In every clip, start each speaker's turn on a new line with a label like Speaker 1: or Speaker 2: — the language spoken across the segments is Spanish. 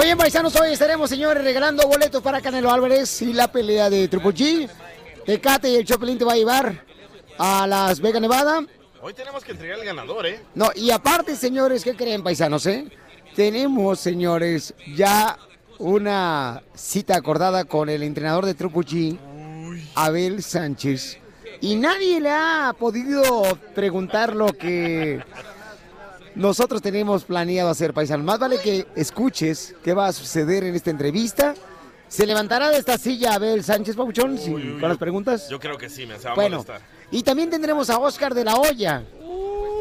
Speaker 1: Bien, paisanos, hoy estaremos, señores, regalando boletos para Canelo Álvarez y la pelea de Triple G. Tecate y el Chopelín te va a llevar a Las Vegas, Nevada.
Speaker 2: Hoy tenemos que entregar el ganador, ¿eh?
Speaker 1: No, y aparte, señores, ¿qué creen, paisanos, eh? Tenemos, señores, ya una cita acordada con el entrenador de Triple G, Abel Sánchez. Y nadie le ha podido preguntar lo que nosotros tenemos planeado hacer, paisanos. Más vale que escuches qué va a suceder en esta entrevista. ¿Se levantará de esta silla Abel Sánchez Pabuchón sí, con las preguntas?
Speaker 2: Yo creo que sí, me se va a
Speaker 1: Bueno,
Speaker 2: molestar.
Speaker 1: y también tendremos a Oscar de la Hoya.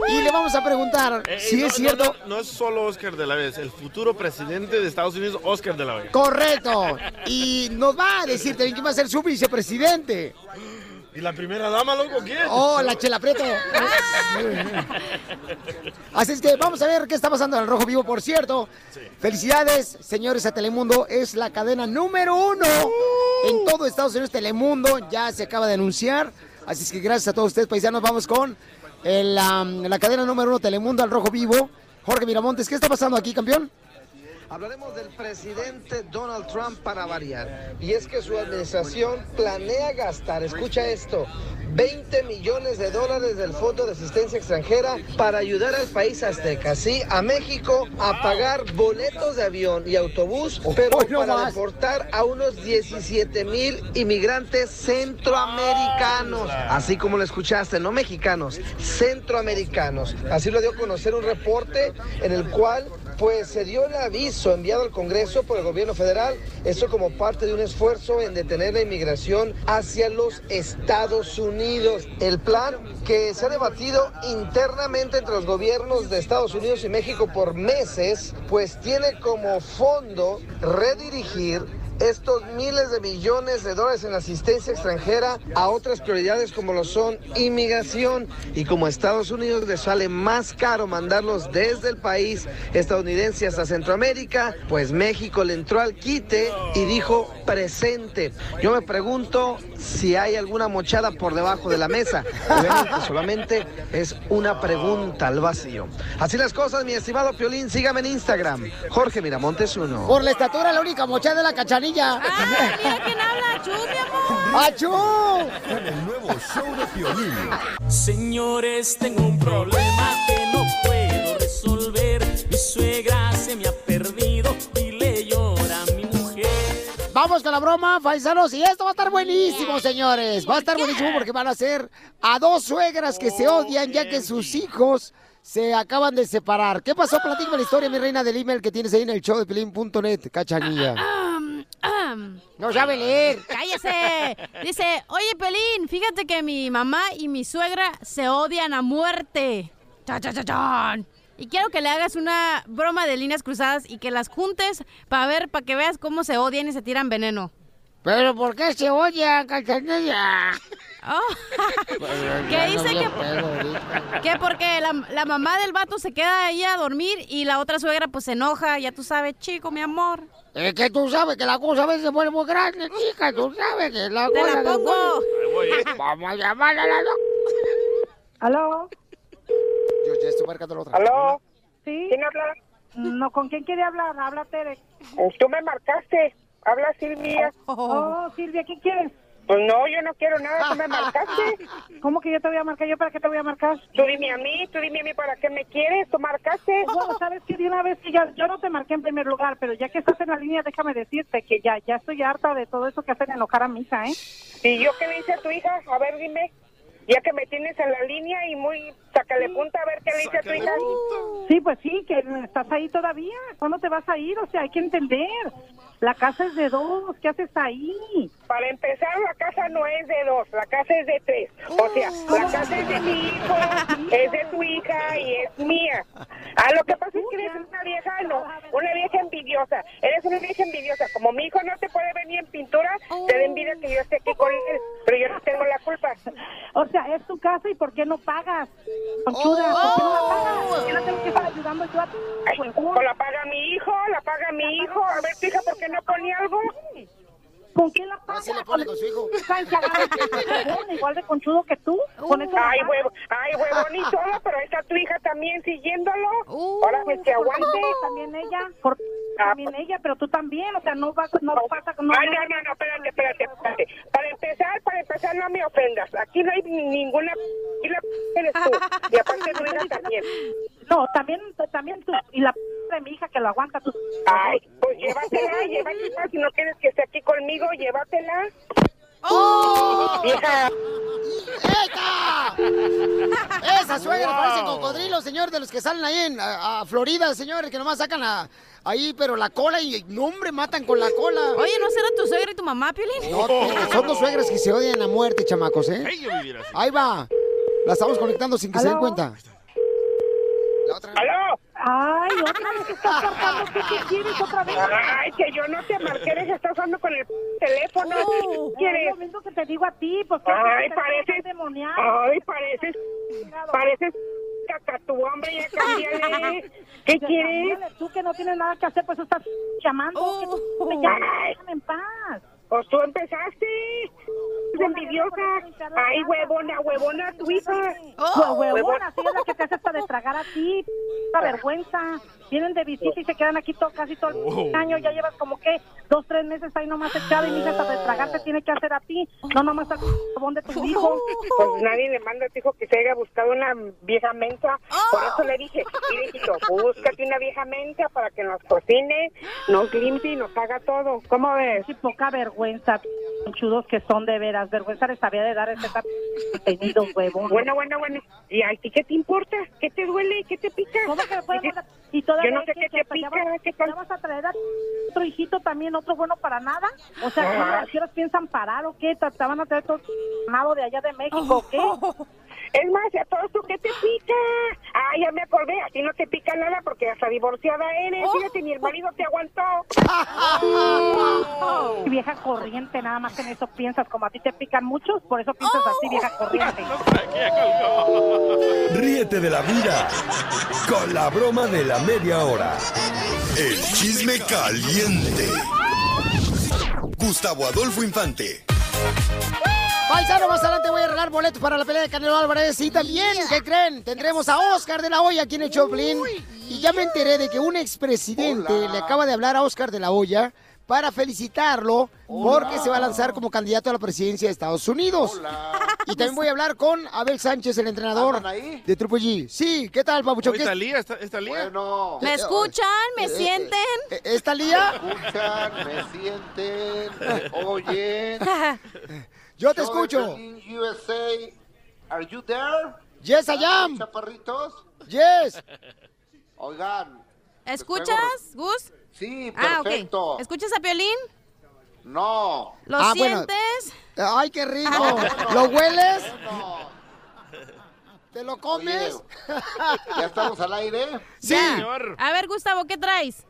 Speaker 1: Y le vamos a preguntar
Speaker 2: Eh, eh,
Speaker 1: si
Speaker 2: no,
Speaker 1: es cierto.
Speaker 2: No, no es solo Oscar de la Vez, el futuro presidente de Estados Unidos, Oscar de la Vez.
Speaker 1: Correcto. Y nos va a decir también quién va a ser su vicepresidente.
Speaker 2: ¿Y la primera dama, loco, quién?
Speaker 1: Oh, la Chela Prieto. Así es que vamos a ver qué está pasando en el Rojo Vivo, por cierto. Felicidades, señores, a Telemundo. Es la cadena número uno en todo Estados Unidos. Telemundo ya se acaba de anunciar. Así es que gracias a todos ustedes, paisanos. Vamos con el, am, la cadena número uno, Telemundo, al Rojo Vivo. Jorge Miramontes, ¿qué está pasando aquí, campeón?
Speaker 3: Hablaremos del presidente Donald Trump para variar. Y es que su administración planea gastar, escucha esto, 20 millones de dólares del Fondo de Asistencia Extranjera para ayudar al país azteca, sí, a México a pagar boletos de avión y autobús, pero para deportar a unos 17 mil inmigrantes centroamericanos, así como lo escuchaste, no mexicanos, centroamericanos. Así lo dio a conocer un reporte en el cual pues se dio el aviso enviado al Congreso por el gobierno federal, esto como parte de un esfuerzo en detener la inmigración hacia los Estados Unidos. El plan que se ha debatido internamente entre los gobiernos de Estados Unidos y México por meses, pues tiene como fondo redirigir estos miles de millones de dólares en asistencia extranjera a otras prioridades como lo son inmigración y como a Estados Unidos les sale más caro mandarlos desde el país estadounidense hasta Centroamérica, pues México le entró al quite y dijo presente. Yo me pregunto si hay alguna mochada por debajo de la mesa. Obviamente solamente es una pregunta al vacío. Así las cosas, mi estimado Piolín, sígame en Instagram, Jorge Miramontes 1.
Speaker 1: Por la estatura, la única mochada de la cachanilla.
Speaker 4: Ah, mira quién habla, mi amor.
Speaker 1: ¡Achú!
Speaker 5: Con el nuevo show de Piolín.
Speaker 6: Señores, tengo un problema que no puedo resolver. Mi suegra se me ha perdido y le llora a mi mujer.
Speaker 1: Vamos con la broma, paisanos. Y esto va a estar buenísimo, señores. Va a estar buenísimo porque van a ser a dos suegras que se odian ya que sus hijos se acaban de separar. ¿Qué pasó? Platícame la historia, mi reina del email que tienes ahí en el show de pelín.net, cachanilla.
Speaker 4: Am, am.
Speaker 1: No sabe leer.
Speaker 4: ¡Cállese! Dice, oye, Pelín, fíjate que mi mamá y mi suegra se odian a muerte. Cha, cha, cha, chan. Y quiero que le hagas una broma de líneas cruzadas y que las juntes para ver, para que veas cómo se odian y se tiran veneno.
Speaker 1: ¿Pero por qué se odian, cachanilla?
Speaker 4: Oh. ¿Qué dice que, que porque la, la mamá del vato se queda ahí a dormir y la otra suegra pues se enoja, ya tú sabes, chico, mi amor.
Speaker 1: Es que tú sabes que la cosa a veces se pone muy grande, chica. Tú sabes que la
Speaker 4: Te
Speaker 1: cosa...
Speaker 4: la pongo.
Speaker 1: Vamos a llamar a la...
Speaker 7: ¿Aló?
Speaker 1: Yo ya estoy marcando la otra.
Speaker 7: ¿Aló? ¿Sí? ¿Quién habla? No, ¿con quién quiere hablar? Habla Tere.
Speaker 8: Tú me marcaste. Habla Silvia.
Speaker 7: Oh, Silvia, ¿qué quieres?
Speaker 8: Pues no, yo no quiero nada. Tú me marcaste.
Speaker 7: ¿Cómo que yo te voy a marcar? ¿Yo para qué te voy a marcar?
Speaker 8: Tú dime a mí, tú dime a mí para qué me quieres. Tú marcaste.
Speaker 7: Bueno, sabes que de una vez que ya, yo no te marqué en primer lugar, pero ya que estás en la línea, déjame decirte que ya, ya estoy harta de todo eso que hacen enojar a mi hija, ¿eh?
Speaker 8: ¿Y yo qué le hice a tu hija? A ver, dime. Ya que me tienes en la línea y muy sácale punta a ver qué le dice a tu hija.
Speaker 9: Sí, pues sí, que estás ahí todavía. ¿Cuándo te vas a ir? O sea, hay que entender. La casa es de dos. ¿Qué haces ahí?
Speaker 8: Para empezar, la casa no es de dos, la casa es de tres. O sea, la casa es de mi hijo, es de tu hija y es mía. Ah, lo que pasa es que eres una vieja, no, una vieja envidiosa. Eres una vieja envidiosa. Como mi hijo no te puede venir en pintura, te da envidia que yo esté aquí con él, pero yo no tengo la culpa.
Speaker 9: O sea, es tu casa y ¿por qué no pagas? Conchuda, ¿por qué no la pagas? ¿Por qué no tengo que estar ayudando yo a ti?
Speaker 8: Pues la paga mi hijo, la paga mi hijo. A ver, hija, ¿por qué no pone algo?
Speaker 9: ¿Con quién la pagas?
Speaker 1: Así le pone con su hijo.
Speaker 9: Igual de conchudo que tú. Con eso la
Speaker 8: Ay, huevo, ay, huevón y todo, pero está tu hija también siguiéndolo. Ahora pues que aguante.
Speaker 9: También ella, por, también ella, pero tú también, o sea, no vas, no pasa, no,
Speaker 8: Ay, no, no, no, espérate, espérate, espérate. Para empezar, para empezar, no me ofendas. Aquí no hay ni- ninguna... Y la eres tú. Y aparte tu hija también.
Speaker 9: No, también, también tú, y la de mi hija que lo aguanta tú.
Speaker 8: Ay, pues llévatela, llévatela. Si no quieres que esté aquí conmigo, llévatela.
Speaker 1: ¡Oh!
Speaker 8: Vieja.
Speaker 1: ¡Eta! Esa suegra parece cocodrilo, señor, de los que salen ahí en a, a Florida, señores, que nomás sacan a- ahí, pero la cola y no, hombre, matan con la cola.
Speaker 4: Oye, ¿no será tu suegra y tu mamá, Piolín?
Speaker 1: No, son dos suegras que se odian a muerte, chamacos, ¿eh? Ahí va. La estamos conectando sin que se den
Speaker 9: ¿Aló?
Speaker 1: cuenta.
Speaker 8: ¿Aló?
Speaker 9: Ay, otra vez estás cortando, ¿qué, qué quieres otra vez?
Speaker 8: Ay, que yo no te marqué, eres estás usando con el teléfono.
Speaker 9: Oh,
Speaker 8: ¿Qué quieres?
Speaker 9: Es lo mismo que te digo a ti, pues ¿qué
Speaker 8: Ay, pareces... Ay, pareces... Pareces... Cacatú, hombre, ya cámbiale. ¿Qué
Speaker 9: Ya,
Speaker 8: quieres?
Speaker 9: Tú que no tienes nada que hacer, pues estás llamando. que tú- que ya, déjame en paz.
Speaker 8: Pues tú empezaste. Es envidiosa. Ay, huevona, huevona, tu hija.
Speaker 9: Hue- Huevona, así es la que te hace hasta de tragar a ti, la vergüenza. Vienen de visita y se quedan aquí todo, casi todo el año. Ya llevas como que dos, tres meses ahí nomás echado y mi hija hasta de tragar te tiene que hacer a ti. No nomás al jabón de tu hijo.
Speaker 8: Pues nadie le manda a tu hijo que se haya buscado una vieja mensa. Por eso le dije, mire, hijito, búscate una vieja mensa para que nos cocine, nos limpie y nos haga todo. ¿Cómo ves?
Speaker 9: Sí, poca vergüenza, chudos que son de veras. Vergüenza les había de dar ese contenido, huevón.
Speaker 8: Bueno, bueno, bueno. ¿Y a ti qué te importa? ¿Qué te duele? ¿Qué te pica?
Speaker 9: ¿Cómo que? Y todavía
Speaker 8: Yo no sé
Speaker 9: que-
Speaker 8: qué te pica,
Speaker 9: vas-
Speaker 8: ¿qué
Speaker 9: ya
Speaker 8: tal?
Speaker 9: vas a traer a otro hijito también, otro bueno para nada? O sea,
Speaker 8: Ah.
Speaker 9: ¿qué horas piensan parar o qué? ¿Te te van a traer todo de allá de México o qué?
Speaker 8: Es más, ¿a todo esto qué te pica? Ah, ya me acordé, a ti no te pica nada porque hasta divorciada eres. Fíjate, ni el marido te aguantó.
Speaker 9: Vieja corriente, nada más en eso piensas. Como a ti te pican muchos, por eso piensas así, vieja corriente.
Speaker 10: Ríete de la vida con la broma de la media hora. El chisme caliente. Gustavo Adolfo Infante.
Speaker 1: Paisano, más adelante voy a regalar boletos para la pelea de Canelo Álvarez. Y también, ¿qué creen? Tendremos a Oscar de la Hoya aquí en el Choplin. Y ya me enteré de que un expresidente le acaba de hablar a Oscar de la Hoya para felicitarlo porque se va a lanzar como candidato a la presidencia de Estados Unidos. Y también voy a hablar con Abel Sánchez, el entrenador de Triple G. Sí, ¿qué tal, ¿Qué-
Speaker 2: ¿Está Lía? ¿Está, está Lía?
Speaker 11: Bueno.
Speaker 4: ¿Me escuchan? ¿Me
Speaker 1: Eh, eh,
Speaker 4: sienten?
Speaker 1: eh, ¿Esta Lía?
Speaker 11: Me escuchan, me sienten, me oyen.
Speaker 1: Yo te escucho.
Speaker 11: USA. Are you there?
Speaker 1: Yes, I am.
Speaker 11: Chaparritos.
Speaker 1: Yes.
Speaker 11: Oigan.
Speaker 4: ¿Escuchas, Gus?
Speaker 11: Sí,
Speaker 4: Ah,
Speaker 11: perfecto.
Speaker 4: ok. ¿Escuchas a Piolín?
Speaker 11: No.
Speaker 4: ¿Lo
Speaker 1: Ah, bueno.
Speaker 4: sientes?
Speaker 1: Ay, qué rico. ¿Lo hueles? ¿Te lo comes?
Speaker 11: ¿Ya estamos al aire?
Speaker 1: Sí.
Speaker 4: A ver, Gustavo, ¿qué traes?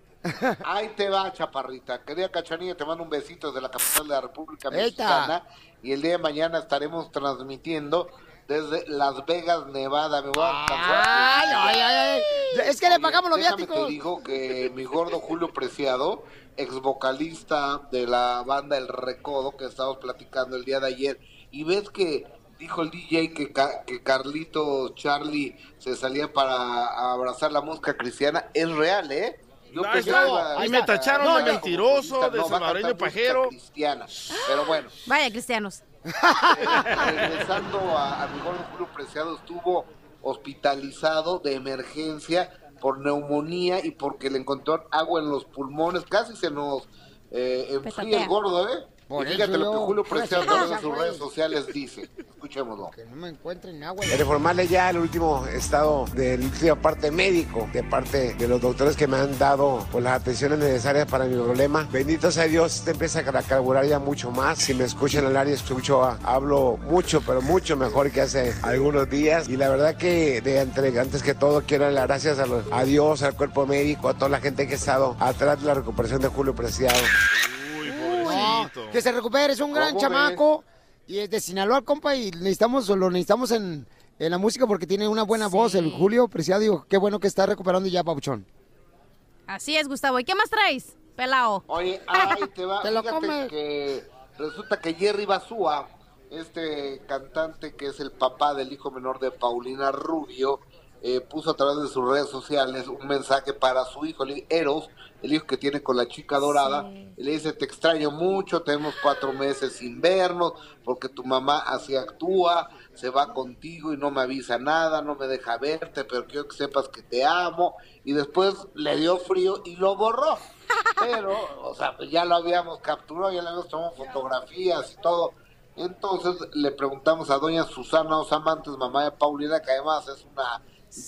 Speaker 11: Ahí te va, chaparrita. Querida Cachanilla, te mando un besito desde la capital de la República
Speaker 1: Eita.
Speaker 11: Y el día de mañana estaremos transmitiendo desde Las Vegas, Nevada. Me voy a alcanzar.
Speaker 1: Ay, ay, ay, ay. Es que le pagamos los viáticos.
Speaker 11: te digo que mi gordo Julio Preciado, ex vocalista de la banda El Recodo, que estábamos platicando el día de ayer, y ves que dijo el DJ que, que Carlito Charlie se salía para abrazar la música cristiana, es real, ¿eh? Yo
Speaker 2: Ahí
Speaker 11: pensé
Speaker 2: está.
Speaker 11: que iba-
Speaker 2: Ahí me tacharon
Speaker 11: No,
Speaker 2: de mentiroso, de
Speaker 11: no,
Speaker 2: salvadoreño pajero.
Speaker 11: cristiana, pero bueno.
Speaker 4: Vaya, cristianos.
Speaker 11: regresando a, a mi gordo Julio Preciado, estuvo hospitalizado de emergencia por neumonía y porque le encontraron agua en los pulmones. Casi se nos eh, enfría el gordo, ¿eh?
Speaker 1: Por
Speaker 11: y fíjate
Speaker 1: eso
Speaker 11: lo que Julio Preciado a
Speaker 1: hacer
Speaker 11: través de
Speaker 1: esa,
Speaker 11: sus redes sociales dice. Escuchémoslo.
Speaker 1: Que no me encuentren agua.
Speaker 12: En informarle ya el último estado de la última parte médico, de parte de los doctores que me han dado pues, las atenciones necesarias para mi problema. Bendito sea Dios, te empieza a carburar ya mucho más. Si me escuchan al área, escucho, hablo mucho, pero mucho mejor que hace algunos días. Y la verdad que de entre, antes que todo quiero dar las gracias a, los- a Dios, al cuerpo médico, a toda la gente que ha estado atrás de la recuperación de Julio Preciado.
Speaker 1: Que se recupere, es un gran
Speaker 12: ¿Cómo
Speaker 1: chamaco. Y es de Sinaloa, compa, y necesitamos, lo necesitamos en, en la música porque tiene una buena voz, el Julio Preciado. Digo, qué bueno que está recuperando ya, Pabuchón.
Speaker 4: Así es, Gustavo. ¿Y qué más traes? Pelao.
Speaker 11: Oye, ahí te va.
Speaker 1: Te lo
Speaker 11: Fíjate
Speaker 1: comes.
Speaker 11: que resulta que Jerry Basúa, este cantante que es el papá del hijo menor de Paulina Rubio, eh, puso a través de sus redes sociales un mensaje para su hijo, Eros, el hijo que tiene con la chica dorada. Y le dice, te extraño mucho, tenemos cuatro meses sin vernos, porque tu mamá así actúa, se va contigo y no me avisa nada, no me deja verte, pero quiero que sepas que te amo. Y después le dio frío y lo borró. Pero, o sea, pues ya lo habíamos capturado, ya le habíamos tomado fotografías y todo. Entonces le preguntamos a doña Susana Osamantes, mamá de Paulina, que además es una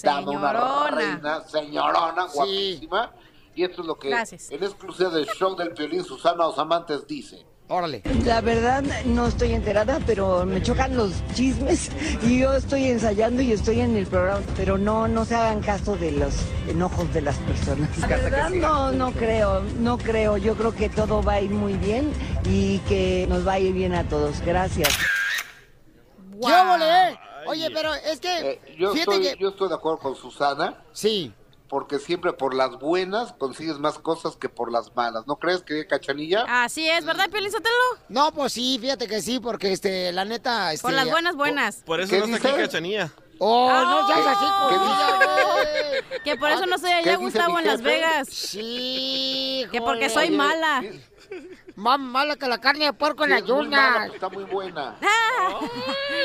Speaker 11: dama, una
Speaker 4: Señorona.
Speaker 11: reina, señorona,
Speaker 1: Sí.
Speaker 11: guapísima. Y esto es lo que
Speaker 4: Gracias.
Speaker 11: en exclusiva del show del violín Susana Osamantes dice.
Speaker 1: Órale.
Speaker 13: La verdad no estoy enterada, pero me chocan los chismes y yo estoy ensayando y estoy en el programa, pero no no se hagan caso de los enojos de las personas. La verdad no no creo, no creo. Yo creo que todo va a ir muy bien y que nos va a ir bien a todos. Gracias.
Speaker 1: ¿Qué óvole, eh? Oye, pero es que,
Speaker 11: Eh, yo,
Speaker 1: fíjate
Speaker 11: estoy,
Speaker 1: que...
Speaker 11: yo estoy de acuerdo con Susana.
Speaker 1: Sí.
Speaker 11: Porque siempre por las buenas consigues más cosas que por las malas. ¿No crees que Cachanilla?
Speaker 4: Así es, ¿verdad, Piolín Sotelo?
Speaker 1: No, pues sí, fíjate que sí, porque este, la neta... Este,
Speaker 4: Por las buenas, buenas.
Speaker 2: Por eso
Speaker 11: ¿Qué
Speaker 2: no está aquí? Cachanilla.
Speaker 1: Oh, no seas así
Speaker 11: ¿Qué
Speaker 1: conmigo, güey.
Speaker 4: Que por eso no estoy
Speaker 11: ¿Qué
Speaker 4: allá, Gustavo, en Las? Vegas.
Speaker 1: Sí,
Speaker 4: Que porque soy
Speaker 11: Oye,
Speaker 4: mala.
Speaker 1: Más mala que la carne de puerco en
Speaker 11: sí,
Speaker 1: las
Speaker 11: es muy mala,
Speaker 1: yunas.
Speaker 11: pero está muy buena.
Speaker 4: Ah.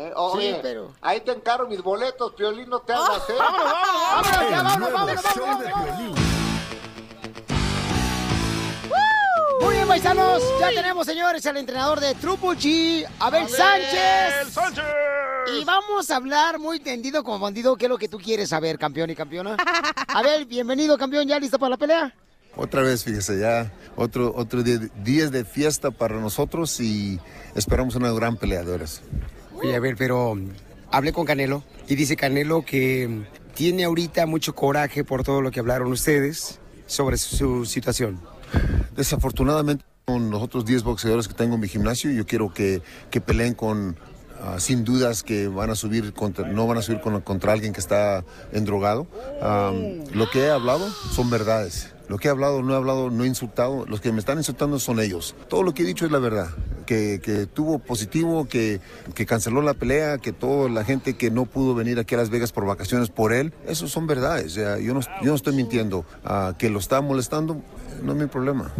Speaker 11: Eh, oye,
Speaker 1: Sí, pero-
Speaker 11: ahí te encargo mis boletos, Piolín, no te hagas, ¿eh?
Speaker 1: ¡Vámonos, ya,
Speaker 10: El
Speaker 1: vámonos,
Speaker 10: nuevo
Speaker 1: vámonos,
Speaker 10: show
Speaker 1: vámonos,
Speaker 10: de
Speaker 1: vámonos!
Speaker 10: Piolín.
Speaker 1: Muy bien, paisanos, ya tenemos, señores, al entrenador de Triple G, Abel Sánchez.
Speaker 2: Sánchez!
Speaker 1: Y vamos a hablar muy tendido como bandido, ¿qué es lo que tú quieres saber, campeón y campeona? Abel, bienvenido, campeón, ¿ya listo para la pelea?
Speaker 14: Otra vez, fíjese, ya otro, otro día, días de fiesta para nosotros y esperamos una gran pelea de horas.
Speaker 1: Oye, a ver, pero hablé con Canelo y dice Canelo que tiene ahorita mucho coraje por todo lo que hablaron ustedes sobre su, su situación.
Speaker 14: Desafortunadamente, con los otros 10 boxeadores que tengo en mi gimnasio, yo quiero que, que peleen con, ah, sin dudas, que van a subir contra, no van a subir con- contra alguien que está endrogado. Am, lo que he hablado son verdades. Lo que he hablado, no he hablado, no he insultado. Los que me están insultando son ellos. Todo lo que he dicho es la verdad. Que, que tuvo positivo, que, que canceló la pelea, que toda la gente que no pudo venir aquí a Las Vegas por vacaciones por él, eso son verdades. Yo, no, yo no estoy mintiendo. Que lo está molestando, no es mi problema.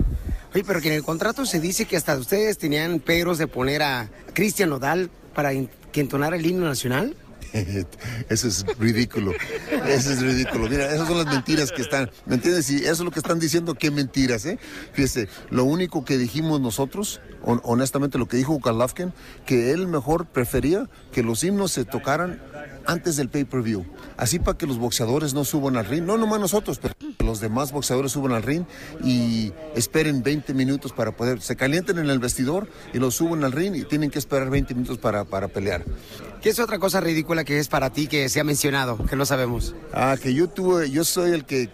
Speaker 1: Oye, pero que en el contrato se dice que hasta ustedes tenían peros de poner a Cristian Nodal para que entonara el himno nacional.
Speaker 14: Eso es ridículo. Eso es ridículo. Mira, esas son las mentiras que están. ¿Me entiendes? Y eso es lo que están diciendo, qué mentiras, ¿eh? Fíjese, lo único que dijimos nosotros, hon- honestamente, lo que dijo Golovkin, que él mejor prefería que los himnos se tocaran antes del pay-per-view. Así para que los boxeadores no suban al ring. No nomás nosotros, pero los demás boxeadores suban al ring y esperen 20 minutos para poder. Se calienten en el vestidor y los suben al ring y tienen que esperar 20 minutos para, para pelear.
Speaker 1: ¿Qué es otra cosa ridícula que es para ti que se ha mencionado, que no sabemos?
Speaker 14: Ah, que yo tuve, yo soy el que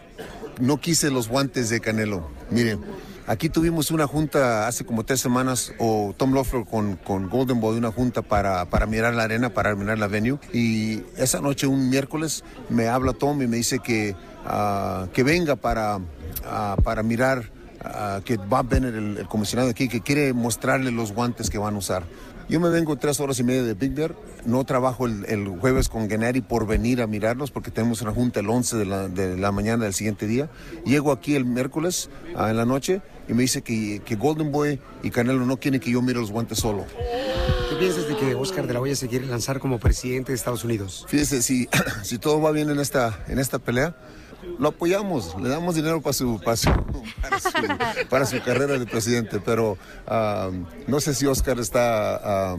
Speaker 14: no quise los guantes de Canelo. Miren, aquí tuvimos una junta hace como tres semanas, o Tom Loeffler con, Golden Boy, una junta para, para mirar la arena, para mirar la venue. Y esa noche, un miércoles, me habla Tom y me dice que, ah, que venga para, ah, para mirar ah, que Bob Bennett, el, el comisionado aquí, que quiere mostrarle los guantes que van a usar. Yo me vengo tres horas y media de Big Bear. No trabajo el, el jueves con Gennady por venir a mirarlos porque tenemos una junta el 11 de la, de la mañana del siguiente día. Llego aquí el miércoles ah, en la noche y me dice que, que Golden Boy y Canelo no quieren que yo mire los guantes solo.
Speaker 1: ¿Qué piensas de que Oscar de la Hoya se quiere lanzar como presidente de Estados Unidos?
Speaker 14: Fíjese, si, si todo va bien en esta, en esta pelea, lo apoyamos, le damos dinero para su, para su, para su, para su carrera de presidente, pero ah, no sé si Oscar está... ah,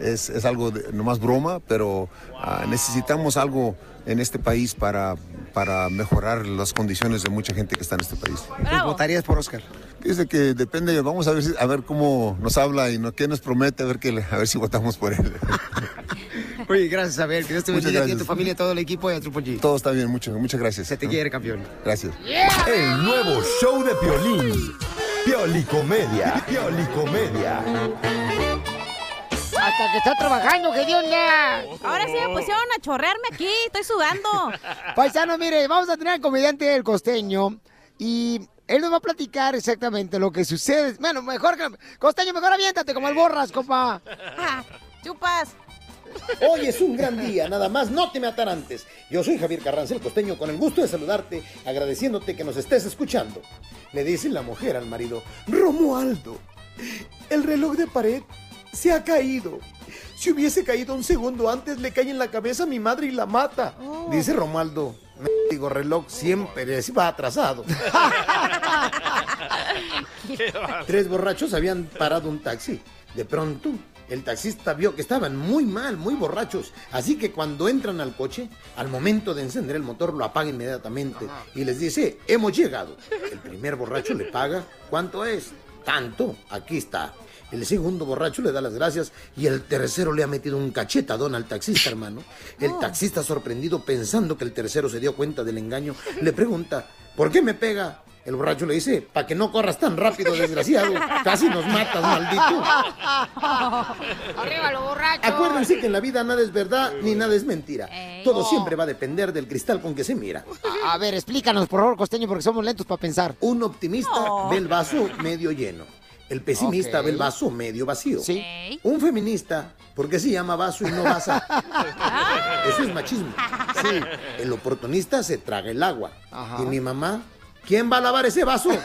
Speaker 14: es, es algo de, nomás broma, pero ah, necesitamos algo en este país para, para mejorar las condiciones de mucha gente que está en este país.
Speaker 1: Pues votarías por Oscar.
Speaker 14: Dice que depende, vamos a ver, a ver cómo nos habla y no, qué nos promete, a ver, que, a ver si votamos por él.
Speaker 1: Oye, gracias, Abel. Que Dios te bendiga a ti, a tu familia, a todo el equipo y a Triple G.
Speaker 14: Todo está bien, mucho, muchas gracias. Se
Speaker 1: te quiere, campeón.
Speaker 14: Gracias.
Speaker 10: El nuevo show de Piolín. Piolicomedia. Piolicomedia.
Speaker 1: Hasta que está trabajando, que Dios ya.
Speaker 4: Ahora sí me pusieron a chorrearme aquí, estoy sudando.
Speaker 1: Paisano, mire, vamos a tener al comediante El Costeño y él nos va a platicar exactamente lo que sucede. Bueno, mejor que... Costeño, mejor aviéntate como el borras, compa.
Speaker 4: Chupas.
Speaker 15: Hoy es un gran día, nada más no te me atarantes. Yo soy Javier Carranza, el costeño, con el gusto de saludarte, agradeciéndote que nos estés escuchando. Le dice la mujer al marido, Romualdo, el reloj de pared se ha caído. Si hubiese caído un segundo antes, le cae en la cabeza a mi madre y la mata. Dice Romualdo, digo, reloj siempre va atrasado. Tres borrachos habían parado un taxi. De pronto, el taxista vio que estaban muy mal, muy borrachos. Así que cuando entran al coche, al momento de encender el motor, lo apaga inmediatamente y les dice, hemos llegado. El primer borracho le paga, ¿cuánto es? Tanto, aquí está. El segundo borracho le da las gracias y el tercero le ha metido un cachetadón al taxista, hermano. El taxista, sorprendido, pensando que el tercero se dio cuenta del engaño, le pregunta, ¿por qué me pega? El borracho le dice, para que no corras tan rápido, desgraciado. Casi nos matas, maldito.
Speaker 1: Arriba los borrachos.
Speaker 15: Acuérdense que en la vida nada es verdad ni nada es mentira. Todo siempre va a depender del cristal con que se mira.
Speaker 1: A, a ver, explícanos, por favor, Costeño, porque somos lentos para pensar.
Speaker 15: Un optimista ve el vaso medio lleno. El pesimista ve el vaso medio vacío.
Speaker 1: Sí.
Speaker 15: Un feminista, porque se llama vaso y no vaza. Eso es machismo. Sí. El oportunista se traga el agua.
Speaker 1: Ajá.
Speaker 15: Y mi mamá, ¿quién va a lavar ese vaso?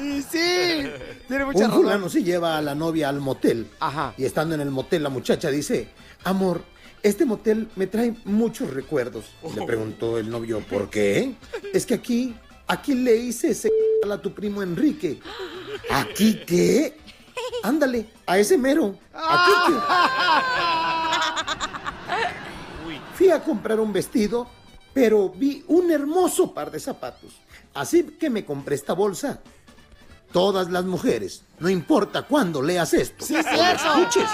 Speaker 1: Y sí, tiene mucha
Speaker 15: Un
Speaker 1: razón.
Speaker 15: fulano se lleva a la novia al motel. Y estando en el motel, la muchacha dice, amor, este motel me trae muchos recuerdos. Le preguntó el novio, ¿por qué? Es que aquí, aquí le hice ese a tu primo Enrique. ¿Aquí qué? Ándale, a ese mero. Aquí qué. Fui a comprar un vestido, pero vi un hermoso par de zapatos. Así que me compré esta bolsa. Todas las mujeres, no importa cuándo leas esto.
Speaker 1: Sí,
Speaker 15: o lo escuches.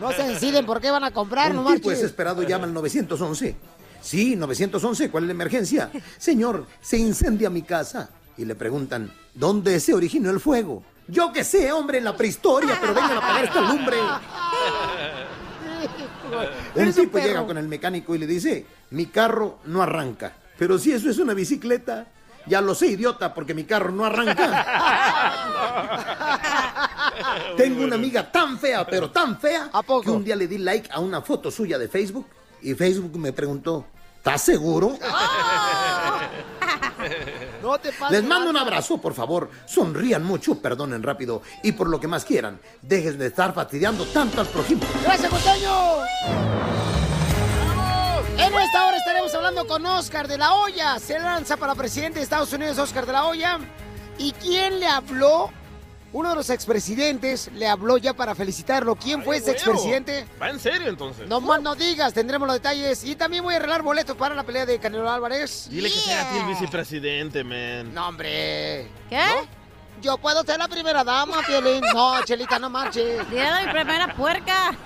Speaker 1: No se deciden por qué van a comprar, no
Speaker 15: Un tipo
Speaker 1: marches.
Speaker 15: desesperado llama al 911. Sí, 911, ¿cuál es la emergencia? Señor, se incendia mi casa. Y le preguntan, ¿dónde se originó el fuego? Yo que sé, hombre, en la prehistoria, pero vengan a apagar esta lumbre. Un tipo llega con el mecánico y le dice, mi carro no arranca. Pero si eso es una bicicleta, ya lo sé, idiota, porque mi carro no arranca. Tengo una amiga tan fea, pero tan fea, que un día le di like a una foto suya de Facebook y Facebook me preguntó, ¿estás seguro?
Speaker 1: No te pases.
Speaker 15: Les mando un abrazo, por favor. Sonrían mucho, perdonen rápido y por lo que más quieran, dejen de estar fastidiando tanto al prójimo.
Speaker 1: ¡Gracias, Costeño! En esta hora estaremos hablando con Oscar de la Hoya. Se lanza para presidente de Estados Unidos, Oscar de la Hoya. ¿Y quién le habló? Uno de los expresidentes le habló ya para felicitarlo. ¿Quién fue ese
Speaker 2: Huevo.
Speaker 1: expresidente?
Speaker 2: ¿Va en serio entonces?
Speaker 1: No más no digas, tendremos los detalles. Y también voy a arreglar boletos para la pelea de Canelo Álvarez.
Speaker 2: Dile que sea a ti el vicepresidente, man.
Speaker 1: No, hombre.
Speaker 4: ¿Qué?
Speaker 1: Yo puedo ser la primera dama, Piolín. No, Chelita, no marches.
Speaker 4: Dile mi primera puerca.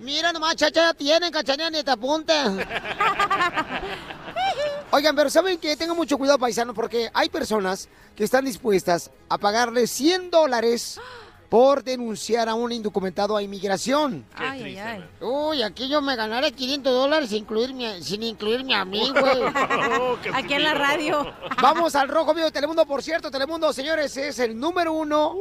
Speaker 1: Mira nomás, chacha, ya tienen, cachanea, ni te apunta. Oigan, pero ¿saben qué? Tengan mucho cuidado, paisanos, porque hay personas que están dispuestas a pagarle 100 dólares por denunciar a un indocumentado a inmigración.
Speaker 4: Ay, ay, ay.
Speaker 1: Uy, aquí yo me ganaré 500 dólares sin incluirme, sin incluirme a mí, güey.
Speaker 4: Aquí en la radio.
Speaker 1: Vamos al Rojo Vivo de Telemundo, por cierto, Telemundo, señores, es el número uno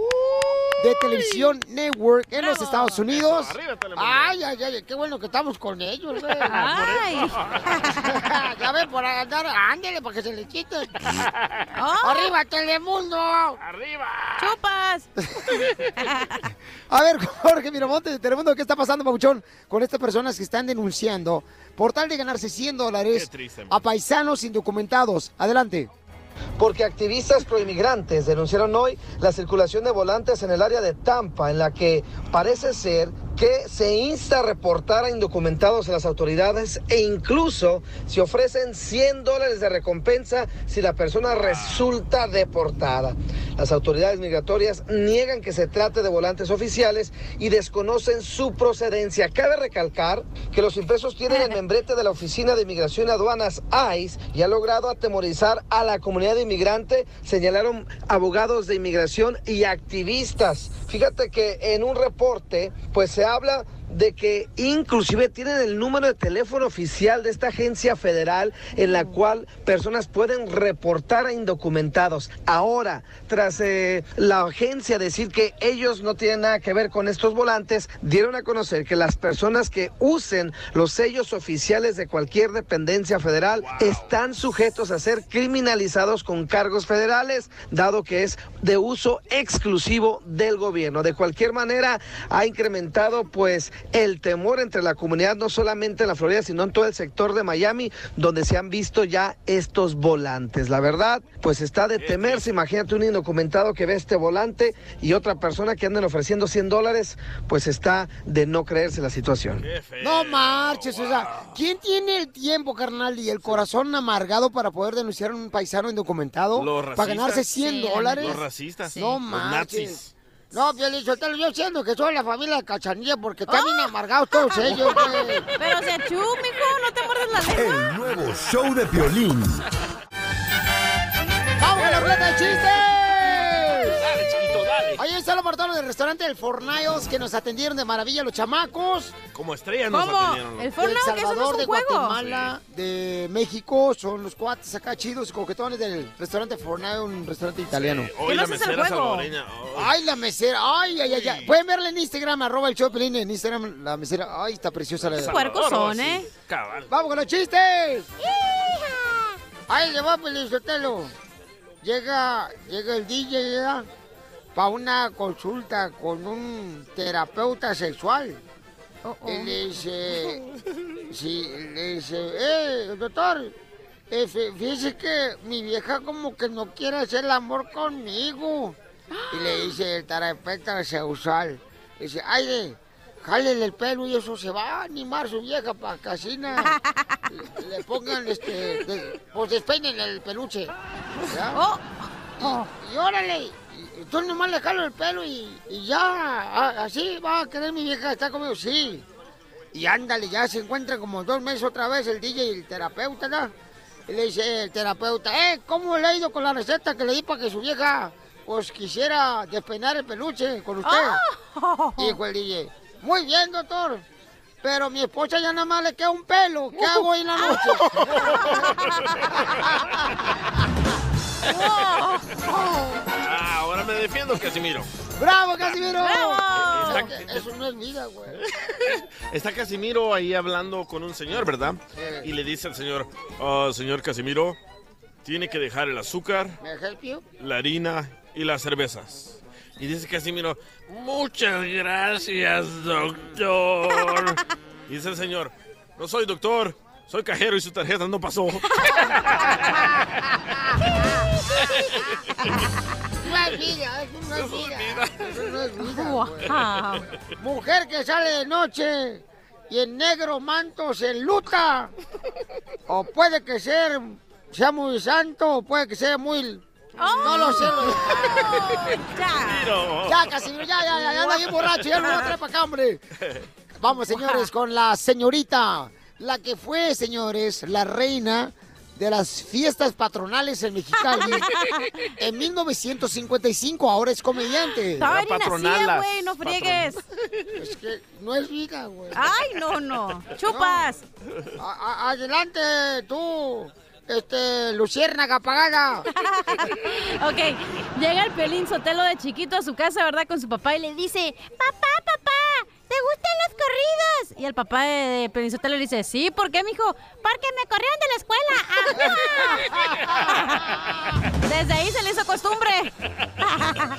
Speaker 1: de Televisión Network en los Estados Unidos.
Speaker 2: Arriba, Telemundo.
Speaker 1: Ay, ay, ay, qué bueno que estamos con ellos, güey.
Speaker 4: Ay.
Speaker 1: ya ven por andar, ándele para que se le quite.
Speaker 4: Oh.
Speaker 1: ¡Arriba, Telemundo!
Speaker 2: ¡Arriba!
Speaker 4: ¡Chupas!
Speaker 1: A ver, Jorge Miramonte de Telemundo, ¿qué está pasando, Pabuchón, con estas personas que están denunciando por tal de ganarse 100 dólares
Speaker 2: triste,
Speaker 1: a paisanos indocumentados? Adelante.
Speaker 3: Porque activistas proinmigrantes denunciaron hoy la circulación de volantes en el área de Tampa, en la que parece ser que se insta a reportar a indocumentados a las autoridades e incluso se ofrecen 100 dólares de recompensa si la persona resulta deportada. Las autoridades migratorias niegan que se trate de volantes oficiales y desconocen su procedencia. Cabe recalcar que los impresos tienen el membrete de la Oficina de Inmigración y Aduanas ICE y ha logrado atemorizar a la comunidad inmigrante, señalaron abogados de inmigración y activistas. Fíjate que en un reporte, pues se habla de que inclusive tienen el número de teléfono oficial de esta agencia federal en la cual personas pueden reportar a indocumentados. Ahora, tras eh, la agencia decir que ellos no tienen nada que ver con estos volantes, dieron a conocer que las personas que usen los sellos oficiales de cualquier dependencia federal están sujetos a ser criminalizados con cargos federales, dado que es de uso exclusivo del gobierno. De cualquier manera, ha incrementado pues el temor entre la comunidad, no solamente en la Florida, sino en todo el sector de Miami, donde se han visto ya estos volantes. La verdad, pues está de temerse. Imagínate un indocumentado que ve este volante y otra persona que andan ofreciendo 100 dólares, pues está de no creerse la situación.
Speaker 1: No marches, o sea, ¿quién tiene el tiempo, carnal, y el corazón amargado para poder denunciar a un paisano indocumentado?
Speaker 2: Los
Speaker 1: Para
Speaker 2: racistas.
Speaker 1: ganarse 100
Speaker 2: Sí,
Speaker 1: dólares.
Speaker 2: Los racistas.
Speaker 1: No
Speaker 2: Los
Speaker 1: marches.
Speaker 2: nazis.
Speaker 1: No, Pielichotelo, yo siento que soy la familia de Cachanilla porque están bien amargados todos ellos, güey.
Speaker 4: Pero se achú, mijo, no te muerdes la lengua.
Speaker 10: El nuevo show de Piolín.
Speaker 1: ¡Vamos con la ruleta de chistes! Ahí está los portales del restaurante del Fornayos que nos atendieron de maravilla los chamacos.
Speaker 2: Como estrellas nos
Speaker 4: ¿Cómo?
Speaker 2: atendieron.
Speaker 4: El
Speaker 1: De
Speaker 4: Fortnite,
Speaker 1: El
Speaker 4: que eso no
Speaker 1: Salvador, de
Speaker 4: un juego.
Speaker 1: Guatemala, de México, son los cuates acá chidos y coquetones del restaurante Fornayo, un restaurante italiano.
Speaker 2: Hoy
Speaker 4: ¿Qué
Speaker 2: la
Speaker 4: no haces el
Speaker 2: mesera
Speaker 4: juego?
Speaker 2: salvadoreña.
Speaker 1: Ay, la mesera, ay, ay, ay, ay. Pueden verla en Instagram, arroba el Choplin, en Instagram, la mesera. Ay, está preciosa la
Speaker 4: Puercos son, ¿eh?
Speaker 2: Sí, Cabal.
Speaker 1: ¡Vamos con los chistes! ¡Ay, le va Pelizotelo! Llega, llega el DJ, Para una consulta con un terapeuta sexual. Y le dice, sí, le dice, eh, doctor, eh, fí- fíjese que mi vieja como que no quiere hacer el amor conmigo. Y le dice el terapeuta sexual, dice, ay, jálele el pelo y eso se va a animar su vieja para que así na- le, le pongan, este, de- pues despeinen el peluche.
Speaker 4: Oh,
Speaker 1: Y, y órale, tú nomás le jalo el pelo y, y ya, a- así va a querer mi vieja estar conmigo, sí. Y ándale, ya se encuentran como dos meses otra vez el DJ y el terapeuta, ¿no? Y le dice el terapeuta, eh, ¿cómo le ha ido con la receta que le di para que su vieja, pues, quisiera despeinar el peluche con usted? Y dijo el DJ, muy bien, doctor. Pero mi esposa ya nada más le queda un pelo. ¿Qué hago hoy en la noche?
Speaker 2: Ah, ahora me defiendo, Casimiro.
Speaker 1: ¡Bravo, Casimiro!
Speaker 4: ¡Bravo!
Speaker 1: Está Eso no es vida, güey.
Speaker 2: Está Casimiro ahí hablando con un señor, ¿verdad? Y le dice al señor, "Ah, señor Casimiro, tiene que dejar el azúcar,
Speaker 1: ¿Me help you?
Speaker 2: la harina y las cervezas. Y dice Casimiro, muchas gracias, doctor. Y dice el señor, no soy doctor, soy cajero y su tarjeta no pasó.
Speaker 1: No es vida, eso no es vida. Eso no es vida, güey. Mujer que sale de noche y en negro manto se enluta. O puede que ser, sea muy santo, o puede que sea muy... No lo sé.
Speaker 4: Ya.
Speaker 1: Ya, Casimiro, ya, ya, ya, ya anda bien borracho, ya no lo trae para acá, hombre. Vamos, señores, con la señorita, la que fue, señores, la reina de las fiestas patronales en Mexicali en 1955, ahora es comediante.
Speaker 4: Nacía,
Speaker 2: patronalas,
Speaker 4: güey, no friegues.
Speaker 1: Es que no es vida, güey.
Speaker 4: Ay, no, no. Chupas.
Speaker 1: A- a- adelante, tú. este, luciérnaga apagada.
Speaker 4: ok, llega el Pelín Sotelo de chiquito a su casa, ¿verdad? Con su papá y le dice, papá, papá, ¿te gustan los corridos? Y el papá de, de le dice, sí, ¿por qué, mijo? Porque me corrieron de la escuela. Desde ahí se le hizo costumbre.